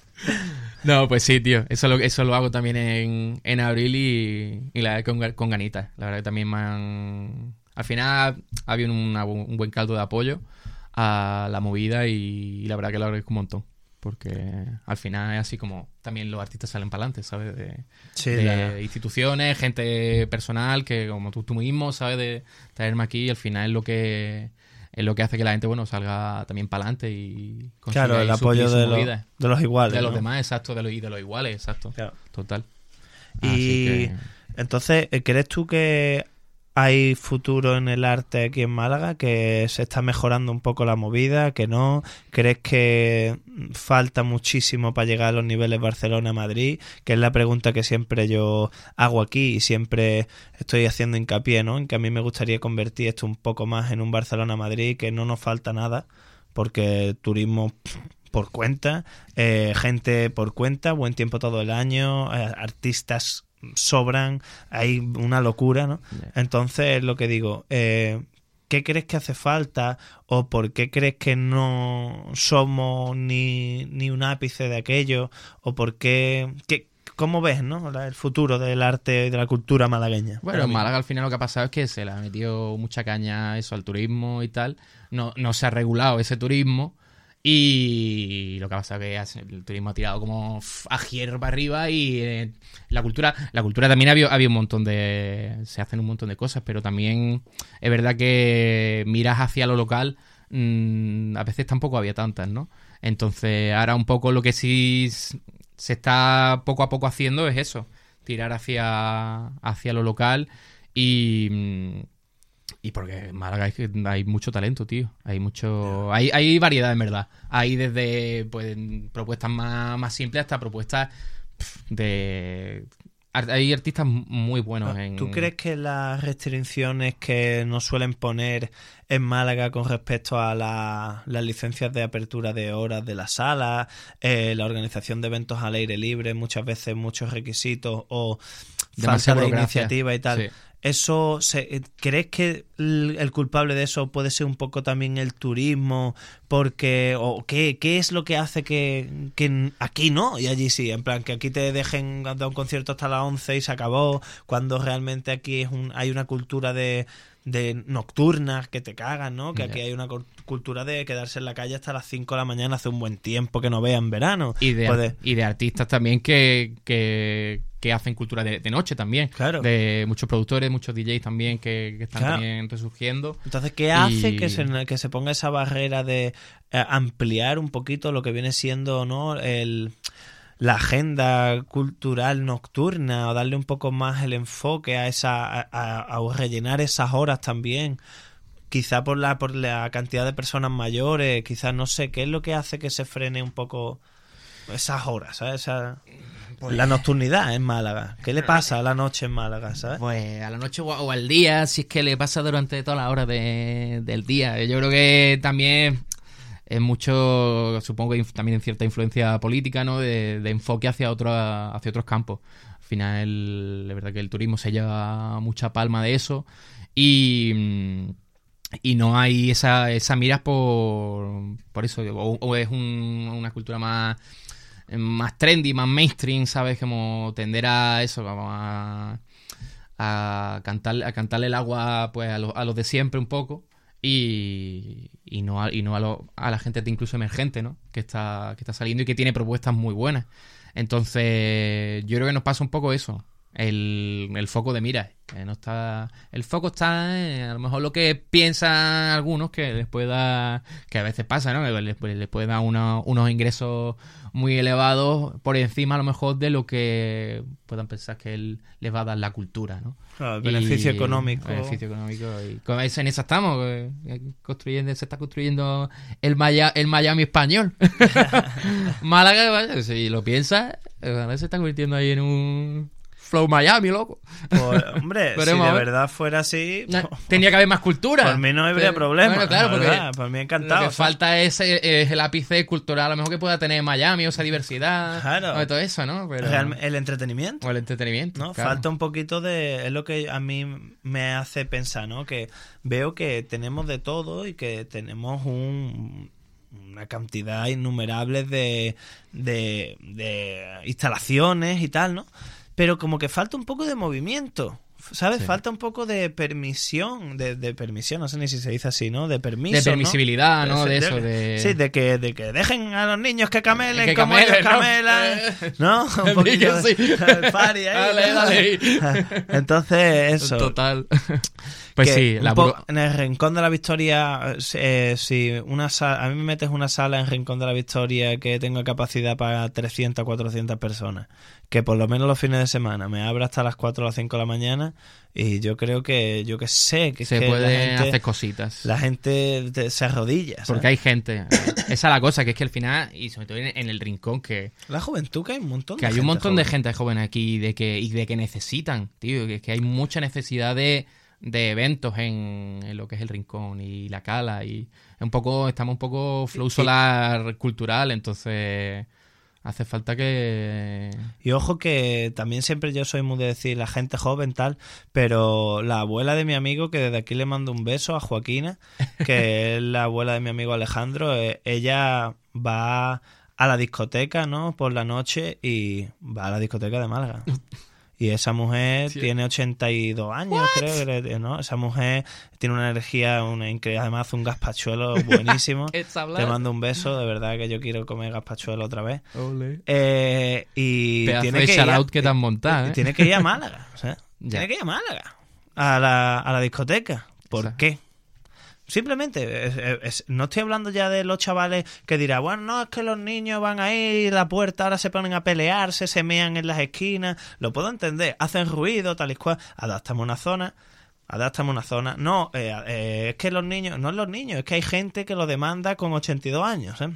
¿no? Pues sí, tío. Eso lo, eso lo hago también en, en abril y, y la verdad con, con ganitas. La verdad que también me han... Al final ha habido una un buen caldo de apoyo a la movida y, la verdad que lo agradezco un montón. Porque al final es así como también los artistas salen para adelante, ¿sabes? De, Sí, de la- instituciones, gente personal, que como tú, tú mismo, ¿sabes? De traerme aquí y al final es lo que es lo que hace que la gente, bueno, salga también para adelante y consiga Claro, el apoyo su de, de los iguales. De los demás, exacto, de los, y de los iguales, exacto. Claro. Total. Y que- entonces, ¿crees tú que hay futuro en el arte aquí en Málaga? ¿Que se está mejorando un poco la movida? ¿Que no? ¿Crees que falta muchísimo para llegar a los niveles Barcelona-Madrid? Que es la pregunta que siempre yo hago aquí y siempre estoy haciendo hincapié, ¿no? En que a mí me gustaría convertir esto un poco más en un Barcelona-Madrid, que no nos falta nada, porque turismo por cuenta, eh, gente por cuenta, buen tiempo todo el año, eh, artistas sobran, hay una locura, ¿no? Entonces, es lo que digo, eh, ¿qué crees que hace falta o por qué crees que no somos ni, ni un ápice de aquello o por qué... qué- ¿Cómo ves, no? El futuro del arte y de la cultura malagueña. Bueno, en Málaga al final lo que ha pasado es que se le ha metido mucha caña eso al turismo y tal. No, no se ha regulado ese turismo. Y lo que ha pasado es que el turismo ha tirado como a hierro para arriba y eh, la cultura la cultura también había, había un montón de... Se hacen un montón de cosas, pero también es verdad que miras hacia lo local, mm, a veces tampoco había tantas, ¿no? Entonces ahora un poco lo que sí se está poco a poco haciendo es eso, tirar hacia, hacia lo local y... mm, y porque en Málaga hay, que- hay mucho talento, tío. Hay mucho. Hay, hay variedad, en verdad. Hay desde pues, propuestas más, más simples hasta propuestas de. Hay artistas muy buenos en. Ah, ¿Tú crees que las restricciones que nos suelen poner en Málaga con respecto a la- las licencias de apertura de horas de la sala, eh, la organización de eventos al aire libre, muchas veces muchos requisitos o falta de iniciativa y tal? Sí. Eso, se- eh, ¿crees que el, el culpable de eso puede ser un poco también el turismo? Porque, o qué, qué es lo que hace que, que aquí no y allí sí? En plan, que aquí te dejen dar un concierto hasta las 11 y se acabó, cuando realmente aquí es un, hay una cultura de, de nocturnas que te cagan, ¿no? Que aquí hay una cul- cultura de quedarse en la calle hasta las 5 de la mañana, hace un buen tiempo que no vea en verano. Y de, y de artistas también que, que, que hacen cultura de, de noche también. Claro. De muchos productores, muchos DJs también que, que están Claro. también resurgiendo. Entonces, ¿qué hace Y- que, se, que se ponga esa barrera de eh, ampliar un poquito lo que viene siendo no el la agenda cultural nocturna o darle un poco más el enfoque a esa a, a- a rellenar esas horas también quizá por la por la cantidad de personas mayores quizás no sé qué es lo que hace que se frene un poco esas horas ¿sabes? Esa- Pues la nocturnidad en Málaga ¿qué le pasa a la noche en Málaga ¿sabes? Pues a la noche o o al día, si es que le pasa durante todas las horas de- del día. Yo creo que también es mucho, supongo que también cierta influencia política, ¿no? De, de enfoque hacia, otro, hacia otros campos. Al final, la verdad que el turismo se lleva mucha palma de eso y, mm, y no hay esa, esa miras por, por eso. O, o es un- una cultura más más trendy, más mainstream, ¿sabes? Como tender a eso, como a, a cantar, a cantarle el agua pues a, los- a los de siempre un poco y, y no, a, y no a, lo- a la gente incluso emergente, ¿no? Que está, que está saliendo y que tiene propuestas muy buenas. Entonces, yo creo que nos pasa un poco eso. el, el foco de mira. Que no está, el foco está en a lo mejor lo que piensan algunos que les puede dar, que a veces pasa, ¿no? Les, les puede dar uno- unos ingresos muy elevados por encima a lo mejor de lo que puedan pensar que él les va a dar la cultura, ¿no? Claro, el beneficio Y- económico. beneficio económico. Y eso- en eso estamos. eh, construyendo, se está construyendo el, Maya- el Miami español. Málaga, si lo piensas, eh, se está convirtiendo ahí en un Flow Miami, loco. Pues, hombre, si de verdad fuera así, No, Tenía que haber más cultura. por mí no habría problema. Bueno, claro, la porque verdad, por mí encantado. Lo que o sea, falta es, eh, es el ápice cultural, a lo mejor que pueda tener Miami, o esa diversidad, Claro. o todo eso, ¿no? Pero, el entretenimiento. o el entretenimiento. ¿no? claro. Falta un poquito de... Es lo que a mí me hace pensar, ¿no? Que veo que tenemos de todo y que tenemos un una cantidad innumerable de, de, de instalaciones y tal, ¿no? Pero como que falta un poco de movimiento, ¿sabes? Sí. Falta un poco de permisión, de, de permisión, no sé ni si se dice así, ¿no? De permiso, De permisibilidad, ¿no? De eso, de... Sí, de que, de que dejen a los niños que camelen Que como camelen, ellos camelan, ¿no? Un poquito sí. party ahí, Dale, dale. Entonces, eso. Total. Pues sí, la en el Rincón de la Victoria, eh, si una a mí me metes una sala en Rincón de la Victoria que tenga capacidad para 300, 400 personas, que por lo menos los fines de semana me abra hasta las 4 o las 5 de la mañana y yo creo que, yo que sé, que, se que la puede gente, hacer cositas. la gente te- se arrodilla. ¿sabes? Porque hay gente. Esa es la cosa, que es que al final, y sobre todo en, el rincón, que, La juventud que hay un montón que de hay un gente montón de joven. gente joven aquí de que, y de que necesitan, tío, que, que hay mucha necesidad de, de eventos en, en lo que es el rincón y la cala. Y un poco, estamos un poco flow solar cultural, entonces hace falta que. Y ojo que también siempre yo soy muy de decir la gente joven tal, pero la abuela de mi amigo, que desde aquí le mando un beso a Joaquina, que es la abuela de mi amigo Alejandro, eh, ella va a la discoteca, ¿no? Por la noche y va a la discoteca de Málaga. Y esa mujer tiene 82 años, creo, que, ¿no? Esa mujer tiene una energía, una increíble, además hace un gazpachuelo buenísimo. Te mando un beso, de verdad que yo quiero comer gazpachuelo otra vez. Eh, y Pedazo tiene de que, ir a, que te han montado, ¿eh? tiene que ir a Málaga. o sea. Tiene que ir a Málaga. A la, a la discoteca. ¿Por qué? Simplemente, no estoy hablando ya de los chavales que dirán, bueno, no, es que los niños van ahí, la puerta ahora se ponen a pelearse, se mean en las esquinas. Lo puedo entender, hacen ruido, tal y cual. Adaptamos una zona. Adáptame una zona. No, eh, eh, es que los niños, no es los niños, es que hay gente que lo demanda con 82 años, ¿eh?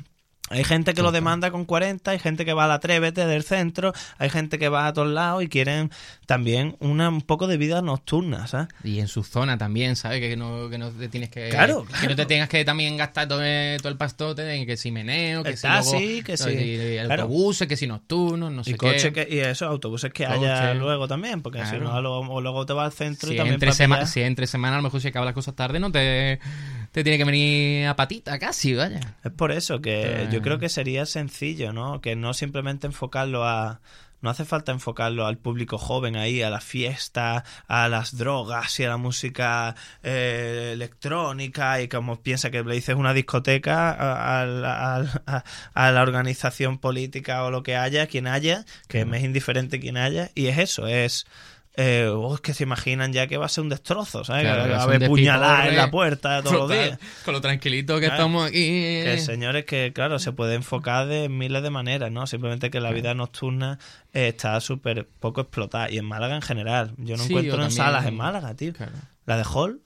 Hay gente que lo demanda con 40, hay gente que va a la Atrévete del centro, hay gente que va a todos lados y quieren también una, un poco de vida nocturna, ¿sabes? Y en su zona también, ¿sabes? Que no, que no te tienes que. Claro, Que claro. no te tengas que también gastar todo, el- todo el pastote en que si meneo, que El si taxi, luego- que si- claro. autobuses, que si nocturnos, no sé y coche qué. que, y esos autobuses que Coche. haya luego también, porque si no, luego, luego te vas al centro Si y también entre, para si entre semana a lo mejor si acabas las cosas tarde, no te, te tiene que venir a patita casi, vaya. Es por eso que Eh. yo creo que sería sencillo, ¿no? Que no simplemente enfocarlo a... No hace falta enfocarlo al público joven ahí, a la fiesta, a las drogas y a la música eh, electrónica y como piensa que le dices una discoteca a, a la- a- a la organización política o lo que haya, quien haya, que me es indiferente quien haya, y es eso, es... Eh, oh, es que se imaginan ya que va a ser un destrozo, ¿sabes? Claro, que que va a haber puñalar en picorre. la puerta todos los días. Con lo tranquilito que Claro. estamos aquí. Que señores, que claro, se puede enfocar de miles de maneras, ¿no? Simplemente que la vida nocturna eh, está súper poco explotada. Y en Málaga en general. Yo no Sí, encuentro yo en salas en Málaga, tío. Claro. La de Hall,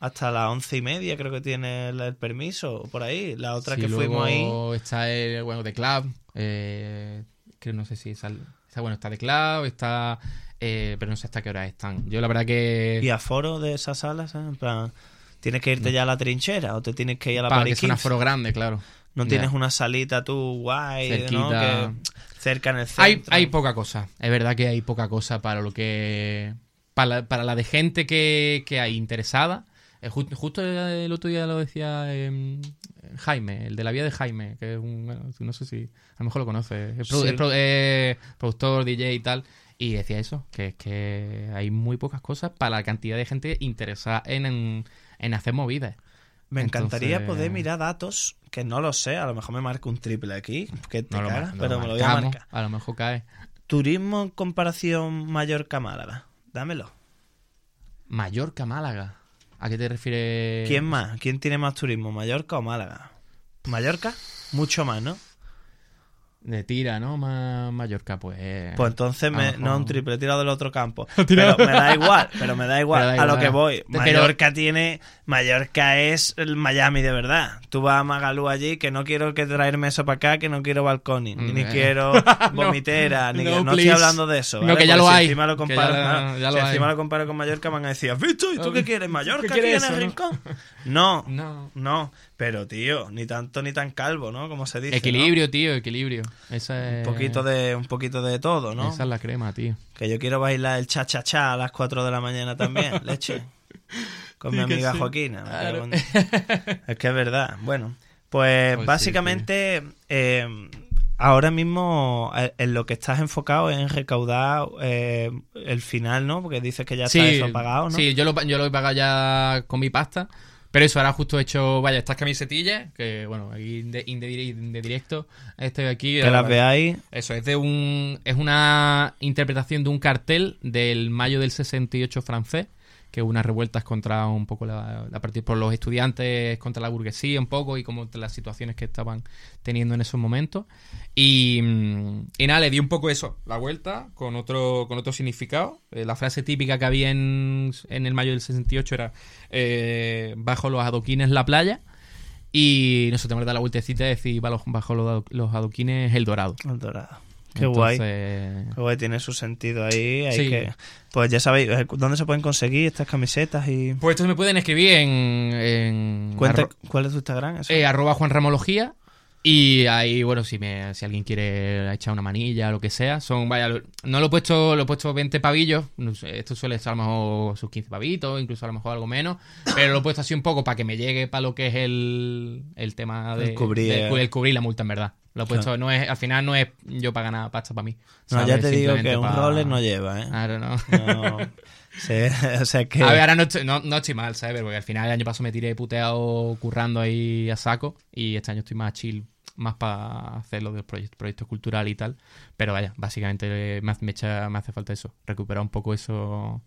hasta las once y media creo que tiene el, el permiso, por ahí. La otra Sí, que fuimos ahí. está el, bueno, de Club. Eh, que no sé si esa, bueno, está de Club, está. Eh, pero no sé hasta qué hora están. Yo la verdad que. Y aforo de esas salas, ¿eh? En plan, ¿tienes que irte ya a la trinchera o te tienes que ir a la para que sea un aforo grande, claro. No tienes una salita tú guay, ¿no? Que cerca en el centro. hay poca cosa. Es verdad que hay poca cosa para lo que. Para la, para la de gente que, que hay interesada. Eh, ju- justo el otro día lo decía em, Jaime, el de la vía de Jaime, que es un. bueno, no sé si. A lo mejor lo conoces. Es, produ- Sí. es pro- es productor, DJ y tal. Y decía eso, que es que hay muy pocas cosas para la cantidad de gente interesada en, en, en hacer movidas. Me encantaría Entonces- poder mirar datos, que no lo sé, a lo mejor me marco un triple aquí, que te No cagas, no pero me lo voy a marcar. A lo mejor cae. Turismo en comparación Mallorca-Málaga. Dámelo. Mallorca, Málaga. ¿A qué te refieres? ¿Quién más? ¿Quién tiene más turismo, Mallorca o Málaga? ¿Mallorca? Mucho más, ¿no? De tira, ¿no? Ma- Mallorca, pues. Pues entonces, me, no un triple, he tirado del otro campo. Pero me da igual, pero me da igual. Da A lo que voy. Pero- Mallorca tiene. Mallorca es el Miami de verdad. Tú vas a Magalú allí, que no quiero que traerme eso para acá, que no quiero balconing, Mm, ni eh. quiero vomitera, ni no, que, no please. estoy hablando de eso. No, ¿vale? que ya Porque lo si hay, Encima lo comparo, ya- si hay. encima lo comparo con Mallorca, van a decir, ¿has visto? ¿Y tú qué quieres? ¿Mallorca aquí quieres en el no? rincón? No, No. no. Pero, tío, ni tanto ni tan calvo, ¿no? Como se dice. ¿no? Equilibrio, tío, equilibrio. Esa es... Un poquito de, un poquito de todo, ¿no? Esa es la crema, tío. Que yo quiero bailar el cha-cha-cha a las 4 de la mañana también, leche. Con mi Sí amiga sí. Joaquina. Claro. Es que es verdad. Bueno, pues, Pues sí, básicamente eh, ahora mismo eh, en lo que estás enfocado es en recaudar eh, el final, ¿no? Porque dices que ya está eso pagado, ¿no? Sí, yo lo, yo lo he pagado ya con mi pasta. Pero eso, ahora justo he hecho, vaya, estas camisetillas, que bueno, aquí de, de, dir- de directo, estoy aquí. Que las veáis. Eso, es de un. Es una interpretación de un cartel del mayo del 68 francés, que unas revueltas contra un poco la, la partida por los estudiantes, contra la burguesía un poco, y como las situaciones que estaban teniendo en esos momentos. Y, mm, y nada, le di un poco eso, la vuelta, con otro, con otro significado. Eh, la frase típica que había en, en el mayo del 68 era eh, bajo los adoquines la playa. Y nosotros tenemos que dar la vueltecita y decir bajo, bajo los, ado- los adoquines el dorado. El dorado. Qué guay. Entonces, Qué guay, tiene su sentido ahí. Hay Sí. que... Pues ya sabéis, eh, ¿dónde se pueden conseguir estas camisetas? y Pues esto me pueden escribir en, en Cuenta, arro- ¿Cuál es tu Instagram? Eh, arroba Juan Ramología. Y ahí, bueno, si me, si alguien quiere echar una manilla o lo que sea, son, vaya, lo- no lo he puesto, lo he puesto 20 pavillos, esto suele ser a lo mejor sus 15 pavitos, incluso a lo mejor algo menos, pero lo he puesto así un poco para que me llegue para lo que es el, el tema de El cubrir, el cubrir la multa, en verdad. Lo he puesto, no es, al final no es yo para ganar pasta para mí. no, ya te digo que un roller no lleva, ¿eh? Claro, no. No. Sí, o sea que. A ver, ahora no estoy, no, no estoy mal, ¿sabes? Porque al final el año pasado me tiré puteado currando ahí a saco y este año estoy más chill, más para hacer lo del proyecto, proyecto cultural y tal. Pero vaya, básicamente me, hace- me, echa- me hace falta eso, recuperar un poco eso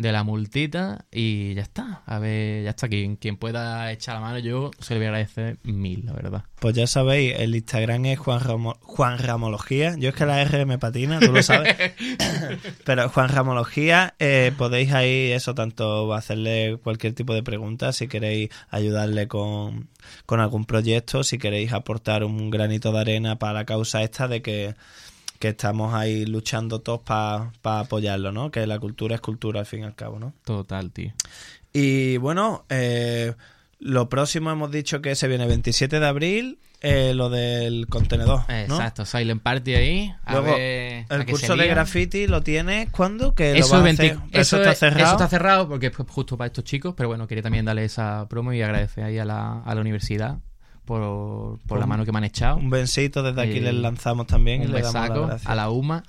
de la multita y ya está. A ver, ya está. Quien, quien pueda echar la mano, yo se le voy a agradecer mil, la verdad. Pues ya sabéis, el Instagram es Juan, Ramo- Juan Ramología. Yo es que la R me patina, tú lo sabes. Pero Juan Ramología, eh, podéis ahí eso, tanto hacerle cualquier tipo de pregunta, si queréis ayudarle con, con algún proyecto, si queréis aportar un granito de arena para la causa esta de que, que estamos ahí luchando todos para apoyarlo, ¿no? Que la cultura es cultura al fin y al cabo, ¿no? Total, tío. Y bueno, eh, lo próximo hemos dicho que se viene 27 de abril, eh, lo del contenedor. ¿no? Exacto, Silent Party ahí. A Luego, ver, el curso de graffiti lo tienes cuándo? Que lo Eso, vas a 20 hacer? Pero eso, está es- cerrado. eso está cerrado porque es justo para estos chicos, pero bueno, quería también darle esa promo y agradecer ahí a la, a la universidad por, por la Un- mano que me han echado. Un besito desde aquí Eh, les lanzamos también y Un le damos las besaco gracias. a la UMA.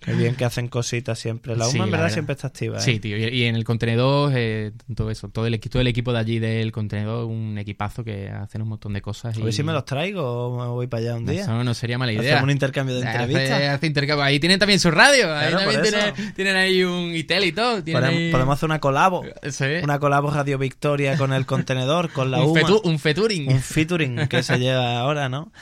Qué bien que hacen cositas siempre. La UMA Sí, en la verdad, verdad. siempre está activa. ¿eh? Sí, tío. Y, y en el contenedor, eh, todo eso. Todo el, todo el equipo de allí del contenedor, un equipazo que hacen un montón de cosas. A y ver si me los traigo o me voy para allá un día. Eso no sería mala idea. Hacemos un intercambio de Hace- entrevistas. hace intercambio. Ahí tienen también su radio. Ahí Claro, también tienen, tienen ahí un ITEL y todo. Podemos, ahí- podemos hacer una colabo. Sí. Una colabo Radio Victoria con el contenedor, con la un, UMA. fetu- un feturing. un featuring que se lleva ahora, ¿no?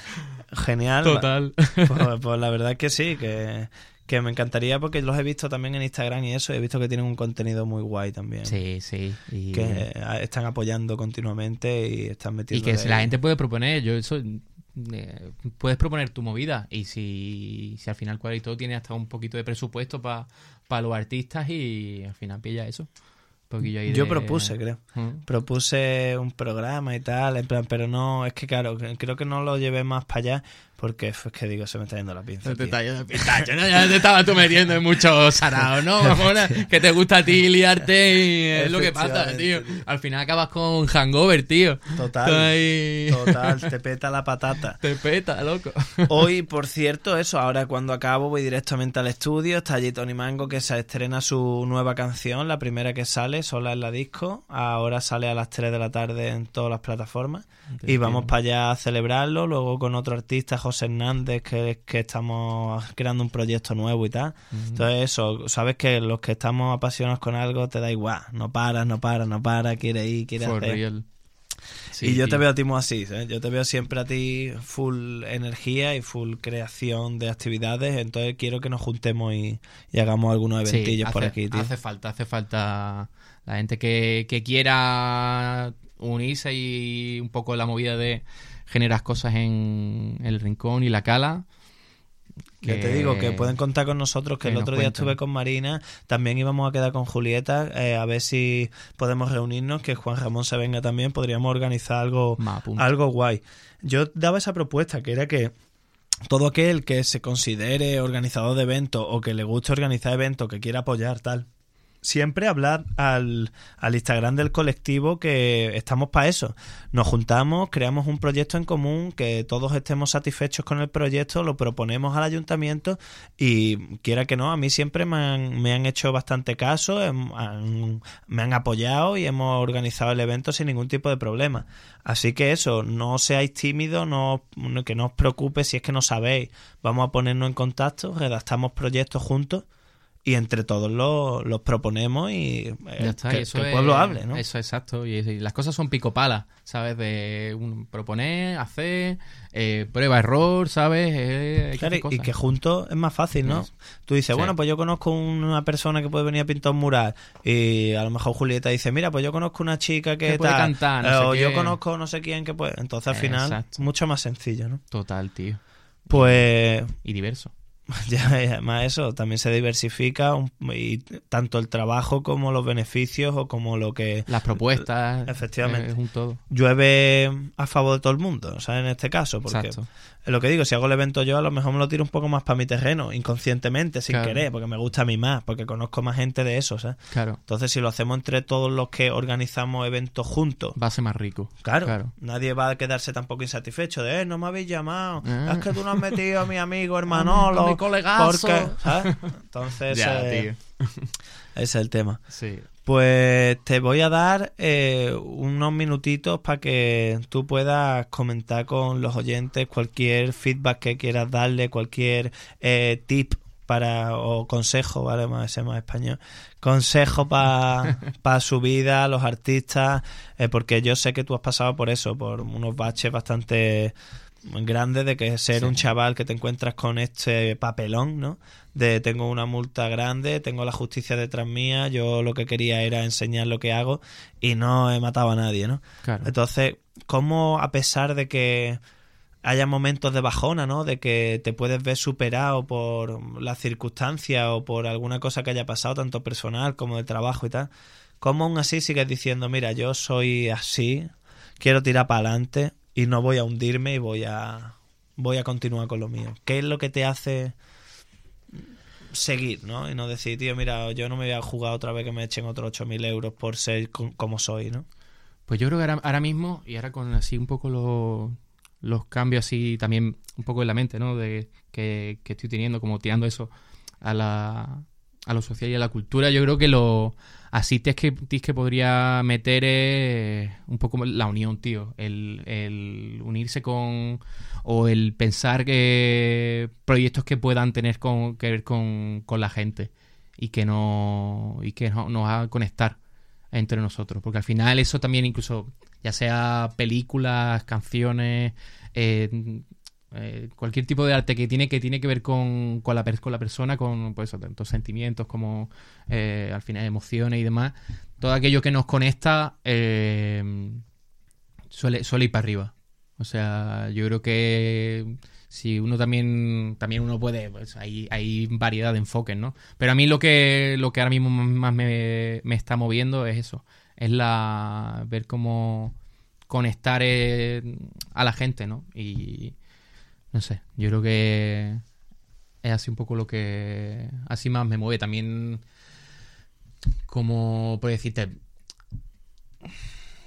Genial. Total. Pues, pues la verdad es que sí, que, que me encantaría porque los he visto también en Instagram y eso, he visto que tienen un contenido muy guay también. Sí, sí. Y, Que eh, están apoyando continuamente y están y metiendo. que si la gente puede proponer, yo eso. eh, puedes proponer tu movida y si, si al final cual y todo tiene hasta un poquito de presupuesto para los artistas y al final pilla eso. Un poquillo ahí Yo de- propuse, creo. Mm. Propuse un programa y tal, en plan, pero no, es que claro, creo que no lo llevé más para allá porque es que digo, se me está yendo la pinza. No te está yendo de pistacho, ¿no? Ya te estabas tú metiendo en muchos saraos, ¿no? Mamona? que te gusta a ti liarte y es lo que pasa, tío. Al final acabas con hangover, tío. Total. Ahí- Total, te peta la patata. Te peta, loco. Hoy, por cierto, eso, ahora cuando acabo voy directamente al estudio, está allí Tony Mango que se estrena su nueva canción, la primera que sale, sola en la disco, ahora sale a las 3 de la tarde en todas las plataformas y vamos para allá a celebrarlo, luego con otro artista, José José Hernández, que, que estamos creando un proyecto nuevo y tal. Entonces eso, sabes que los que estamos apasionados con algo te da igual, no paras, no paras, no paras, quiere ir, quiere For hacer. real. Sí, y yo te veo a ti muy así, ¿eh? yo te veo siempre a ti full energía y full creación de actividades, entonces quiero que nos juntemos y, y hagamos algunos Sí, eventillos por hace- aquí, tío. Hace falta, hace falta la gente que, que quiera unirse y un poco la movida de generar cosas en el rincón y la cala. Ya te digo que pueden contar con nosotros, que, que el otro día cuenten. estuve con Marina, también íbamos a quedar con Julieta, eh, a ver si podemos reunirnos, que Juan Ramón se venga también, podríamos organizar algo, Ma, algo guay. Yo daba esa propuesta, que era que todo aquel que se considere organizador de eventos o que le guste organizar eventos, que quiera apoyar tal, siempre hablar al, al Instagram del colectivo que estamos para eso. Nos juntamos, creamos un proyecto en común, que todos estemos satisfechos con el proyecto, lo proponemos al ayuntamiento y quiera que no, a mí siempre me han, me han hecho bastante caso, em- me han apoyado y hemos organizado el evento sin ningún tipo de problema. Así que eso, no seáis tímidos, no- que no os preocupe si es que no sabéis. Vamos a ponernos en contacto, redactamos proyectos juntos y entre todos los, los proponemos y eh, está, que, y eso que el es- pueblo hable, ¿no? Eso exacto. Y, y las cosas son picopalas, ¿sabes? De un- proponer, hacer, eh, prueba, error, ¿sabes? Eh, Claro, y que juntos es más fácil, ¿no? Sí. Tú dices, Sí. bueno, pues yo conozco una persona que puede venir a pintar un mural y a lo mejor Julieta dice, mira, pues yo conozco una chica que, Que puede tal, cantar, no sé o yo qué". conozco no sé quién que puede. Entonces al final, Exacto. mucho más sencillo, ¿no? Total, tío. Pues Y diverso. ya, y además eso, también se diversifica un- y tanto el trabajo como los beneficios o como lo que Las propuestas. Efectivamente. eh, Es un todo. llueve a favor de todo el mundo, ¿sabes? En este caso, porque Exacto. es lo que digo, si hago el evento yo, a lo mejor me lo tiro un poco más para mi terreno, inconscientemente, sin Claro. querer, porque me gusta a mí más, porque conozco más gente de eso, ¿sabes? Claro. Entonces, si lo hacemos entre todos los que organizamos eventos juntos, Va a ser más rico. claro, Claro. nadie va a quedarse tampoco insatisfecho de, eh, no me habéis llamado, Ah. es que tú no has metido a mi amigo hermanolo, colegazo". porque, ¿sabes? Entonces, Ya, eh, tío. ese es el tema. Sí. Pues te voy a dar eh, unos minutitos para que tú puedas comentar con los oyentes cualquier feedback que quieras darle, cualquier eh, tip para o consejo, vale, más ese más español, consejo para su vida, los artistas, eh, porque yo sé que tú has pasado por eso, por unos baches bastante grandes de que ser un chaval que te encuentras con este papelón, ¿no? De tengo una multa grande, tengo la justicia detrás mía, yo lo que quería era enseñar lo que hago y no he matado a nadie, ¿no? Claro. Entonces, ¿cómo a pesar de que haya momentos de bajona, ¿no? De que te puedes ver superado por las circunstancias o por alguna cosa que haya pasado, tanto personal como de trabajo y tal, ¿cómo aún así sigues diciendo, mira, yo soy así, quiero tirar para adelante y no voy a hundirme y voy a voy a continuar con lo mío? ¿Qué es lo que te hace seguir, ¿no? Y no decir, tío, mira, yo no me voy a jugar otra vez que me echen otros 8.000 euros por ser como soy, ¿no? Pues yo creo que ahora, ahora mismo, y ahora con así un poco los, los cambios así también un poco en la mente, ¿no? De que, que estoy teniendo, como tirando eso a la a lo social y a la cultura, yo creo que lo así tips que, que podría meter es un poco la unión, tío. El, el unirse con o el pensar que proyectos que puedan tener con, que ver con, con la gente y que no y que no- nos hagan conectar entre nosotros. Porque al final eso también incluso, ya sea películas, canciones, eh, eh, cualquier tipo de arte que tiene que tiene que ver con, con, la, con la persona, con pues, eso, tanto sentimientos como eh, al final emociones y demás, todo aquello que nos conecta eh, suele, suele ir para arriba. O sea, yo creo que si uno también también uno puede pues hay, hay variedad de enfoques no pero a mí lo que lo que ahora mismo más me, me está moviendo es eso es la ver cómo conectar a la gente no y no sé yo creo que es así un poco lo que así más me mueve también como por decirte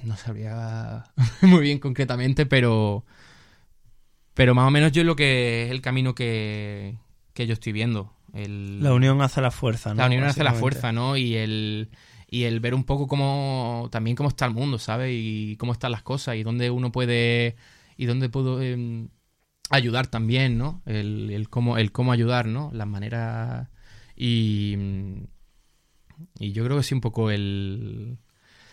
no sabría muy bien concretamente pero pero más o menos yo es lo que es el camino que, que yo estoy viendo. El, La unión hace la fuerza, ¿no? la unión hace la fuerza, ¿no? Y el, y el ver un poco cómo, también cómo está el mundo, ¿sabes? Y cómo están las cosas y dónde uno puede, y dónde puedo, em, ayudar también, ¿no? El, el cómo, el cómo ayudar, ¿no? Las maneras y, y yo creo que sí un poco el...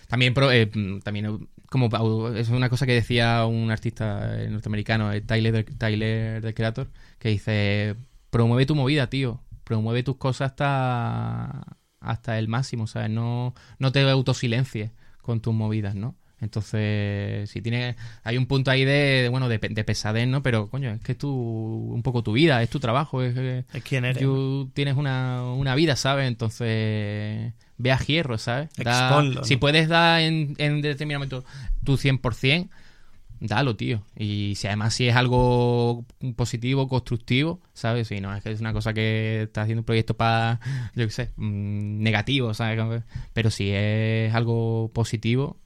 También, pro- eh, también como es una cosa que decía un artista norteamericano, eh, Tyler, Tyler the Creator, que dice, promueve tu movida, tío. Promueve tus cosas hasta, hasta el máximo, ¿sabes? No, no te autosilencies con tus movidas, ¿no? Entonces, si tienes, hay un punto ahí de, de, bueno, de, de pesadez, ¿no? Pero, coño, es que es tu, un poco tu vida, es tu trabajo, es, es- Es quién eres. Tú tienes una, una vida, ¿sabes? Entonces, ve a hierro, ¿sabes? Da- Exponlo, Si ¿no? puedes dar en, en determinado momento tu 100%, dalo, tío. Y si además si es algo positivo, constructivo, ¿sabes? Si no es que es una cosa que estás haciendo un proyecto para, yo qué sé, mm, negativo, ¿sabes? Pero si es algo positivo,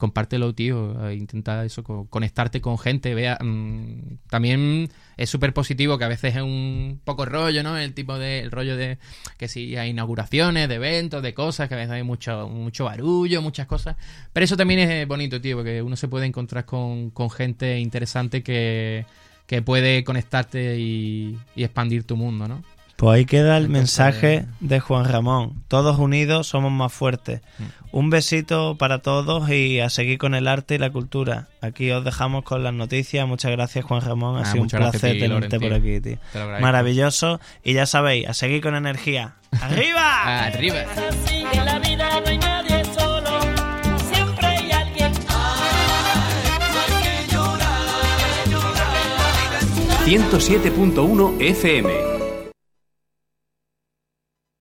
compártelo, tío. eh, Intenta eso, co- conectarte con gente. Vea, mm, también es súper positivo que a veces es un poco rollo, ¿no? El tipo de el rollo de que si hay inauguraciones, de eventos, de cosas, que a veces hay mucho, mucho barullo, muchas cosas. Pero eso también es bonito, tío, porque uno se puede encontrar con, con gente interesante que, que puede conectarte y, y expandir tu mundo, ¿no? Pues ahí queda el mensaje de Juan Ramón. Todos unidos somos más fuertes. Mm. Un besito para todos y a seguir con el arte y la cultura. Aquí os dejamos con las noticias. Muchas gracias Juan Ramón. Ha Ah, sido un placer ti, tenerte por aquí, tío. Maravilloso. Y ya sabéis, a seguir con energía. ¡Arriba! Arriba. Así en la vida no hay nadie solo, siempre hay alguien. 107.1 FM.